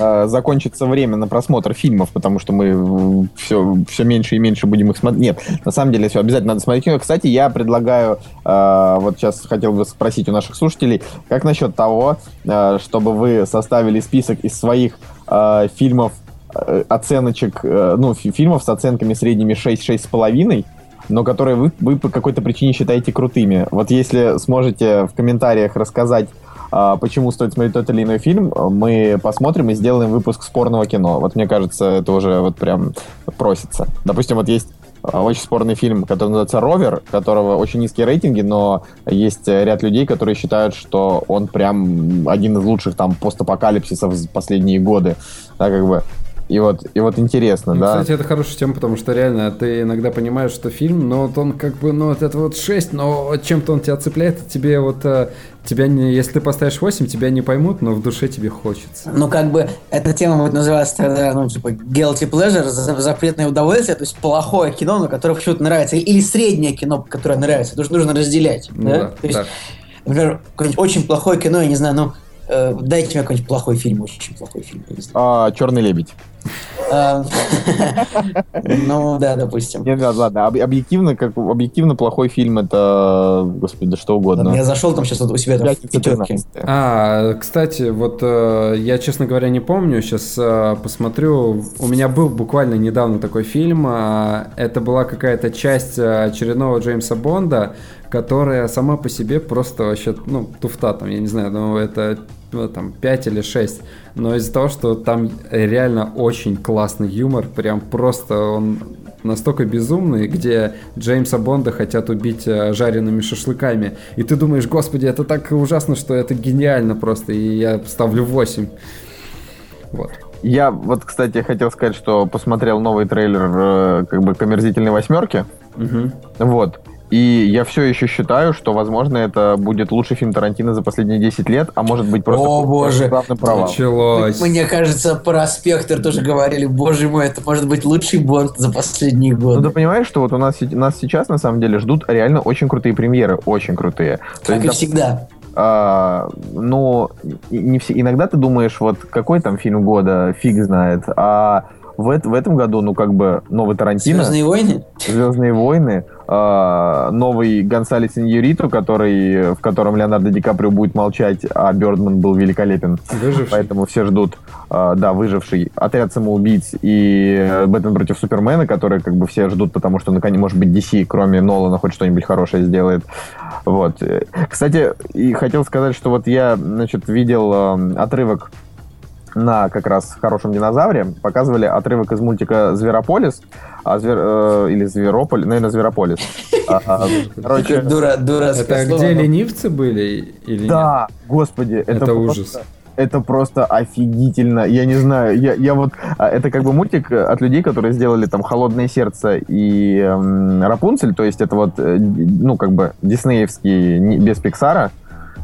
э, закончится время на просмотр фильмов, потому что мы все, все меньше и меньше будем их смотреть. Нет, на самом деле все обязательно надо смотреть. Кстати, я предлагаю, э, вот сейчас хотел бы спросить у наших слушателей, как насчет того, э, чтобы вы составили список из своих э, фильмов, э, оценочек, э, ну, фи- фильмов с оценками средними 6-6,5, но которые вы, вы по какой-то причине считаете крутыми. Вот если сможете в комментариях рассказать, а, почему стоит смотреть тот или иной фильм, мы посмотрим и сделаем выпуск спорного кино. Вот мне кажется, это уже вот прям просится. Допустим, вот есть а, очень спорный фильм, который называется «Ровер», которого очень низкие рейтинги, но есть э, ряд людей, которые считают, что он прям один из лучших там постапокалипсисов за последние годы. Да, как бы. И вот, и вот интересно, Ну, да. Кстати, это хорошая тема, потому что реально ты иногда понимаешь, что фильм, но вот он как бы, ну вот это вот 6, но чем-то он тебя цепляет, и тебе вот, э, тебя не, если ты поставишь 8, тебя не поймут, но в душе тебе хочется. Ну, как бы, эта тема будет называться тогда, ну, типа, guilty pleasure, за- запретное удовольствие, то есть плохое кино, но которое почему-то нравится, или среднее кино, которое нравится, потому что нужно разделять, Ну да? да, То есть, да. например, какое-нибудь очень плохое кино, я не знаю, ну, э, дайте мне какой-нибудь плохой фильм, очень плохой фильм. А, «Черный лебедь». А, Ну, да, допустим. Нет, ладно, ладно. Об- объективно, как объективно плохой фильм это, господи, да что угодно. Я зашел там сейчас у себя там в пятерке. 13. А, кстати, вот э, я, честно говоря, не помню. Сейчас посмотрю. У меня был буквально недавно такой фильм. это была какая-то часть э, очередного Джеймса Бонда, которая сама по себе просто вообще, ну, туфта там, я не знаю, ну, это там 5 или 6. Но из-за того, что там реально очень классный юмор, прям просто он настолько безумный, где Джеймса Бонда хотят убить э, жареными шашлыками. И ты думаешь, господи, это так ужасно, что это гениально просто. И я ставлю 8. Вот. Я вот, кстати, хотел сказать, что посмотрел новый трейлер э, как бы «Комерзительной восьмерки». Мгм. Вот. И я все еще считаю, что, возможно, это будет лучший фильм Тарантино за последние 10 лет, а может быть просто О, боже. провал. Началось. Мне кажется, про Спектр тоже говорили, боже мой, это может быть лучший Бонд за последние Ну, ты годы. понимаешь, что вот у нас, нас сейчас, на самом деле, ждут реально очень крутые премьеры, очень крутые. То как есть, и всегда. а, ну, и- не все, иногда ты думаешь, вот какой там фильм года, фиг знает, а в, в этом году, ну, как бы, новый Тарантино, Звездные войны? Звездные войны, а, новый Гонсалес Иньюриту, который, в котором Леонардо Ди Каприо будет молчать, а Бёрдман был великолепен. Выживший. Поэтому все ждут, а, да, выживший отряд самоубийц и э, Бэтмен против Супермена, которые как бы все ждут, потому что наконец, может быть, DC, кроме Нолана, хоть что-нибудь хорошее сделает. Вот. Э, Кстати, и хотел сказать, что вот я, значит, видел э, отрывок на как раз хорошем динозавре показывали отрывок из мультика Зверополис, а Звер- э, или Зверополь, наверное, Зверополис. А, а, Короче, Дура, дурацкое Это где ленивцы были или нет? да, господи, это, ужас. Это просто офигительно. Я не знаю, я, я вот... а, Это как бы мультик от людей, которые сделали там «Холодное сердце» и эм, «Рапунцель», то есть это вот, э, ну, как бы диснеевские, не- без Пиксара,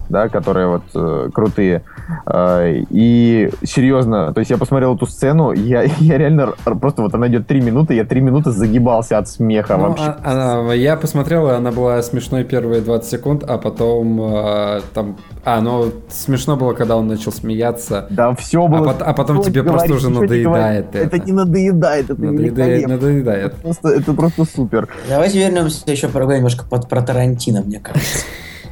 да, которые вот э, крутые. Э, и серьезно, то есть я посмотрел эту сцену, я, я реально просто вот она идет три минуты, я три минуты загибался от смеха Ну, вообще. а- она- я посмотрел, и она была смешной первые 20 секунд, а потом э, там... А, ну, смешно было, когда он начал смеяться. Да, все было. пот- а потом тебе говорить, просто уже не надоедает говорить. это. Это не надоедает, это Надоедает, надоедает. Это просто, это просто супер. Давайте вернемся еще поговорим немножко под, про Тарантино, мне кажется.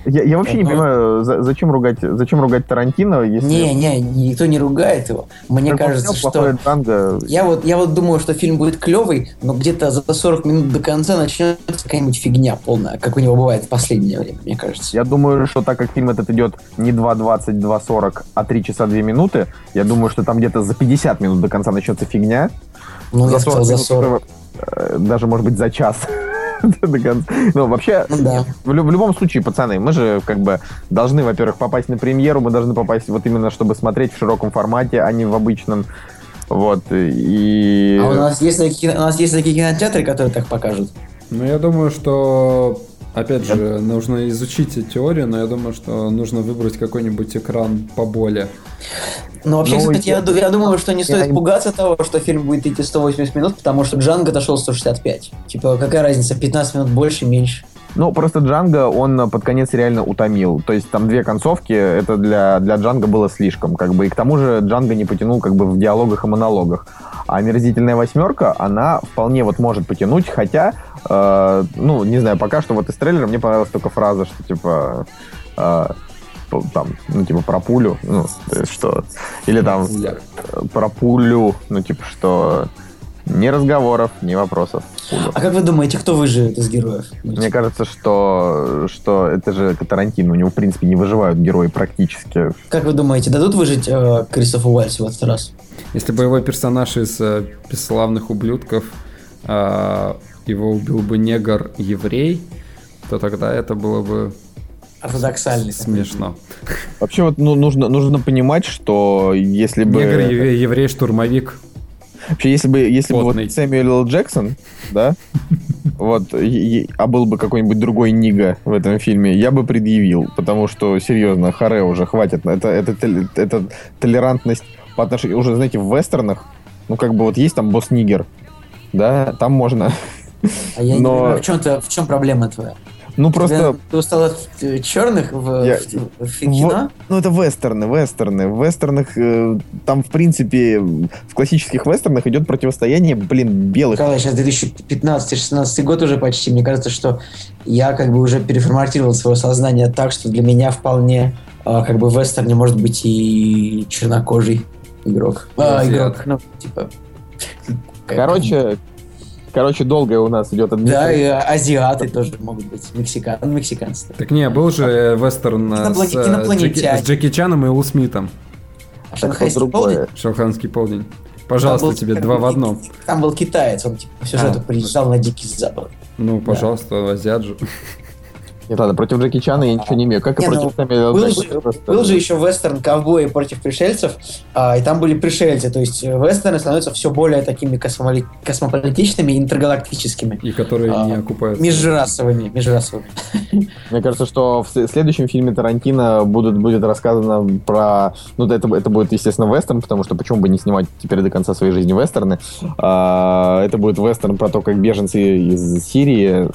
Я, я вообще не Ага. понимаю, за- зачем ругать, зачем ругать Тарантино, если Не, не, никто не ругает его. Мне он кажется, что... Джанго. Я вот, я вот думаю, что фильм будет клевый, но где-то за 40 минут до конца начнется какая-нибудь фигня полная, как у него бывает в последнее время, мне кажется. Я думаю, что так как фильм этот идет не 2.20, 2.40, а 3 часа 2 минуты, я думаю, что там где-то за 50 минут до конца начнется фигня. Ну, я сказал за минут 40. э, Даже, может быть, за час. до конца. Ну, вообще, Ну да. в, в любом случае, пацаны, мы же как бы должны, во-первых, попасть на премьеру, мы должны попасть вот именно, чтобы смотреть в широком формате, а не в обычном. Вот, и... А у нас есть такие, у нас есть такие кинотеатры, которые так покажут. Ну, я думаю, что, опять же, нужно изучить теорию, но я думаю, что нужно выбрать какой-нибудь экран поболее. Но вообще, Ну, кстати, я- я, я думаю, что не я стоит им- пугаться того, что фильм будет идти 180 минут, потому что Джанго дошел 165. Типа, какая разница, 15 минут больше, меньше? Ну, просто Джанго, он под конец реально утомил. То есть там две концовки, это для, для Джанго было слишком. Как бы. И к тому же Джанго не потянул как бы в диалогах и монологах. А «Омерзительная восьмерка», она вполне вот может потянуть, хотя, э, ну, не знаю, пока что вот из трейлера мне понравилась только фраза, что типа... э, там, ну, типа, про пулю, ну, то есть, что... Или там Бля. э, про пулю, ну, типа, что... Ни разговоров, ни вопросов. Пуля. А как вы думаете, кто выживет из героев? Мне кажется, что, что это же Тарантино. У него, в принципе, не выживают герои практически. Как вы думаете, дадут выжить э, Кристофу Уальсу в этот раз? Если бы его персонаж из э, «Бесславных ублюдков» а, его убил бы негр-еврей, то тогда это было бы Ортодоксальный. смешно. Вообще вот ну, нужно, нужно понимать, что если бы... Негр-еврей-штурмовик. Вообще, если бы, если бы Потный. вот Сэмюэл Л. Джексон, да, вот, и- и- а был бы какой-нибудь другой Нига в этом фильме, я бы предъявил, потому что, серьезно, харе уже хватит. Это, это, это толерантность по отношению... Уже, знаете, в вестернах, ну, как бы вот есть там босс-нигер, да, там можно... А я не Но- понимаю, в чем, в чем проблема твоя? Ну, просто... Ты, ты устал от э, черных в, Я- в- в кино? Ну, это вестерны, вестерны. В вестернах, э, там, в принципе, в классических вестернах идет противостояние, блин, белых. Николай, сейчас 2015-16 год уже почти. Мне кажется, что я как бы уже переформатировал свое сознание так, что для меня вполне а, как бы в вестерне может быть и чернокожий игрок. А, игрок, ну, типа... как- Короче, короче, долгая у нас идет Да, и азиаты тоже могут быть. Мексикан, мексиканцы. Так не, был же э, вестерн э, с, э, инопланетяне. Джеки, с Джеки Чаном и Уилл Смитом. А шанхайский полдень? Шелханский полдень. Пожалуйста, был- тебе два в одном. Там был китаец, он типа по сюжету А. приезжал на Дикий Запад. Ну, пожалуйста, азиат же. Нет, ладно, против Джеки Чана я ничего не имею. Как и Не, ну, против Сэмюэла Был же, просто- был же еще вестерн «Ковбои против пришельцев», а, и там были пришельцы, то есть э, вестерны становятся все более такими космополи- космополитичными и интергалактическими. И которые А, не окупаются. Межрасовыми, межрасовыми. Мне кажется, что в следующем фильме Тарантино будут, будет рассказано про... Ну, это, это будет, естественно, вестерн, потому что почему бы не снимать теперь до конца своей жизни вестерны. А, это будет вестерн про то, как беженцы из Сирии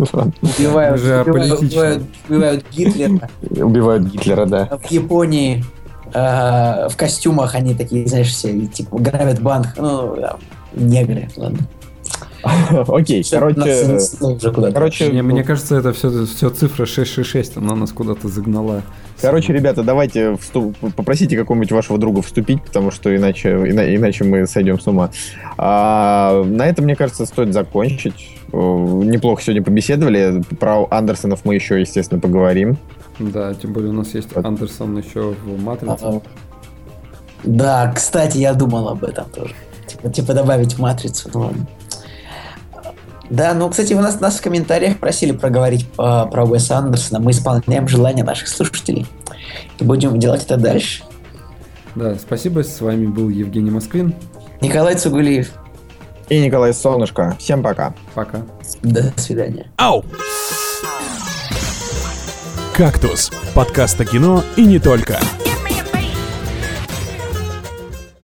Убивают, Уже убивают, убивают- Гитлера. убивают Гитлера, да. В Японии э, в костюмах они такие, знаешь, все, типа, грабят банк. Ну, да, негры, ладно. Окей, короче... куда-то. Короче, Не, мне кажется, это все, все цифра 666, она нас куда-то загнала. Короче, ребята, давайте вступ- попросите какого-нибудь вашего друга вступить, потому что иначе, ина- иначе мы сойдем с ума. А, на этом, мне кажется, стоит закончить. Неплохо сегодня побеседовали. Про Андерсонов мы еще, естественно, поговорим. Да, тем более у нас есть Андерсон еще в «Матрице». А, Да, кстати, я думал об этом тоже. Типа, типа добавить матрицу, ну ладно. Да, ну, кстати, у нас, нас в комментариях просили проговорить а, про Уэса Андерсона. Мы исполняем желания наших слушателей. И будем делать это дальше. Да, спасибо, с вами был Евгений Москвин. Николай Цугулиев. И Николай Солнышко. Всем пока. Пока. До свидания. Ау! «Кактус» – подкаст о кино и не только.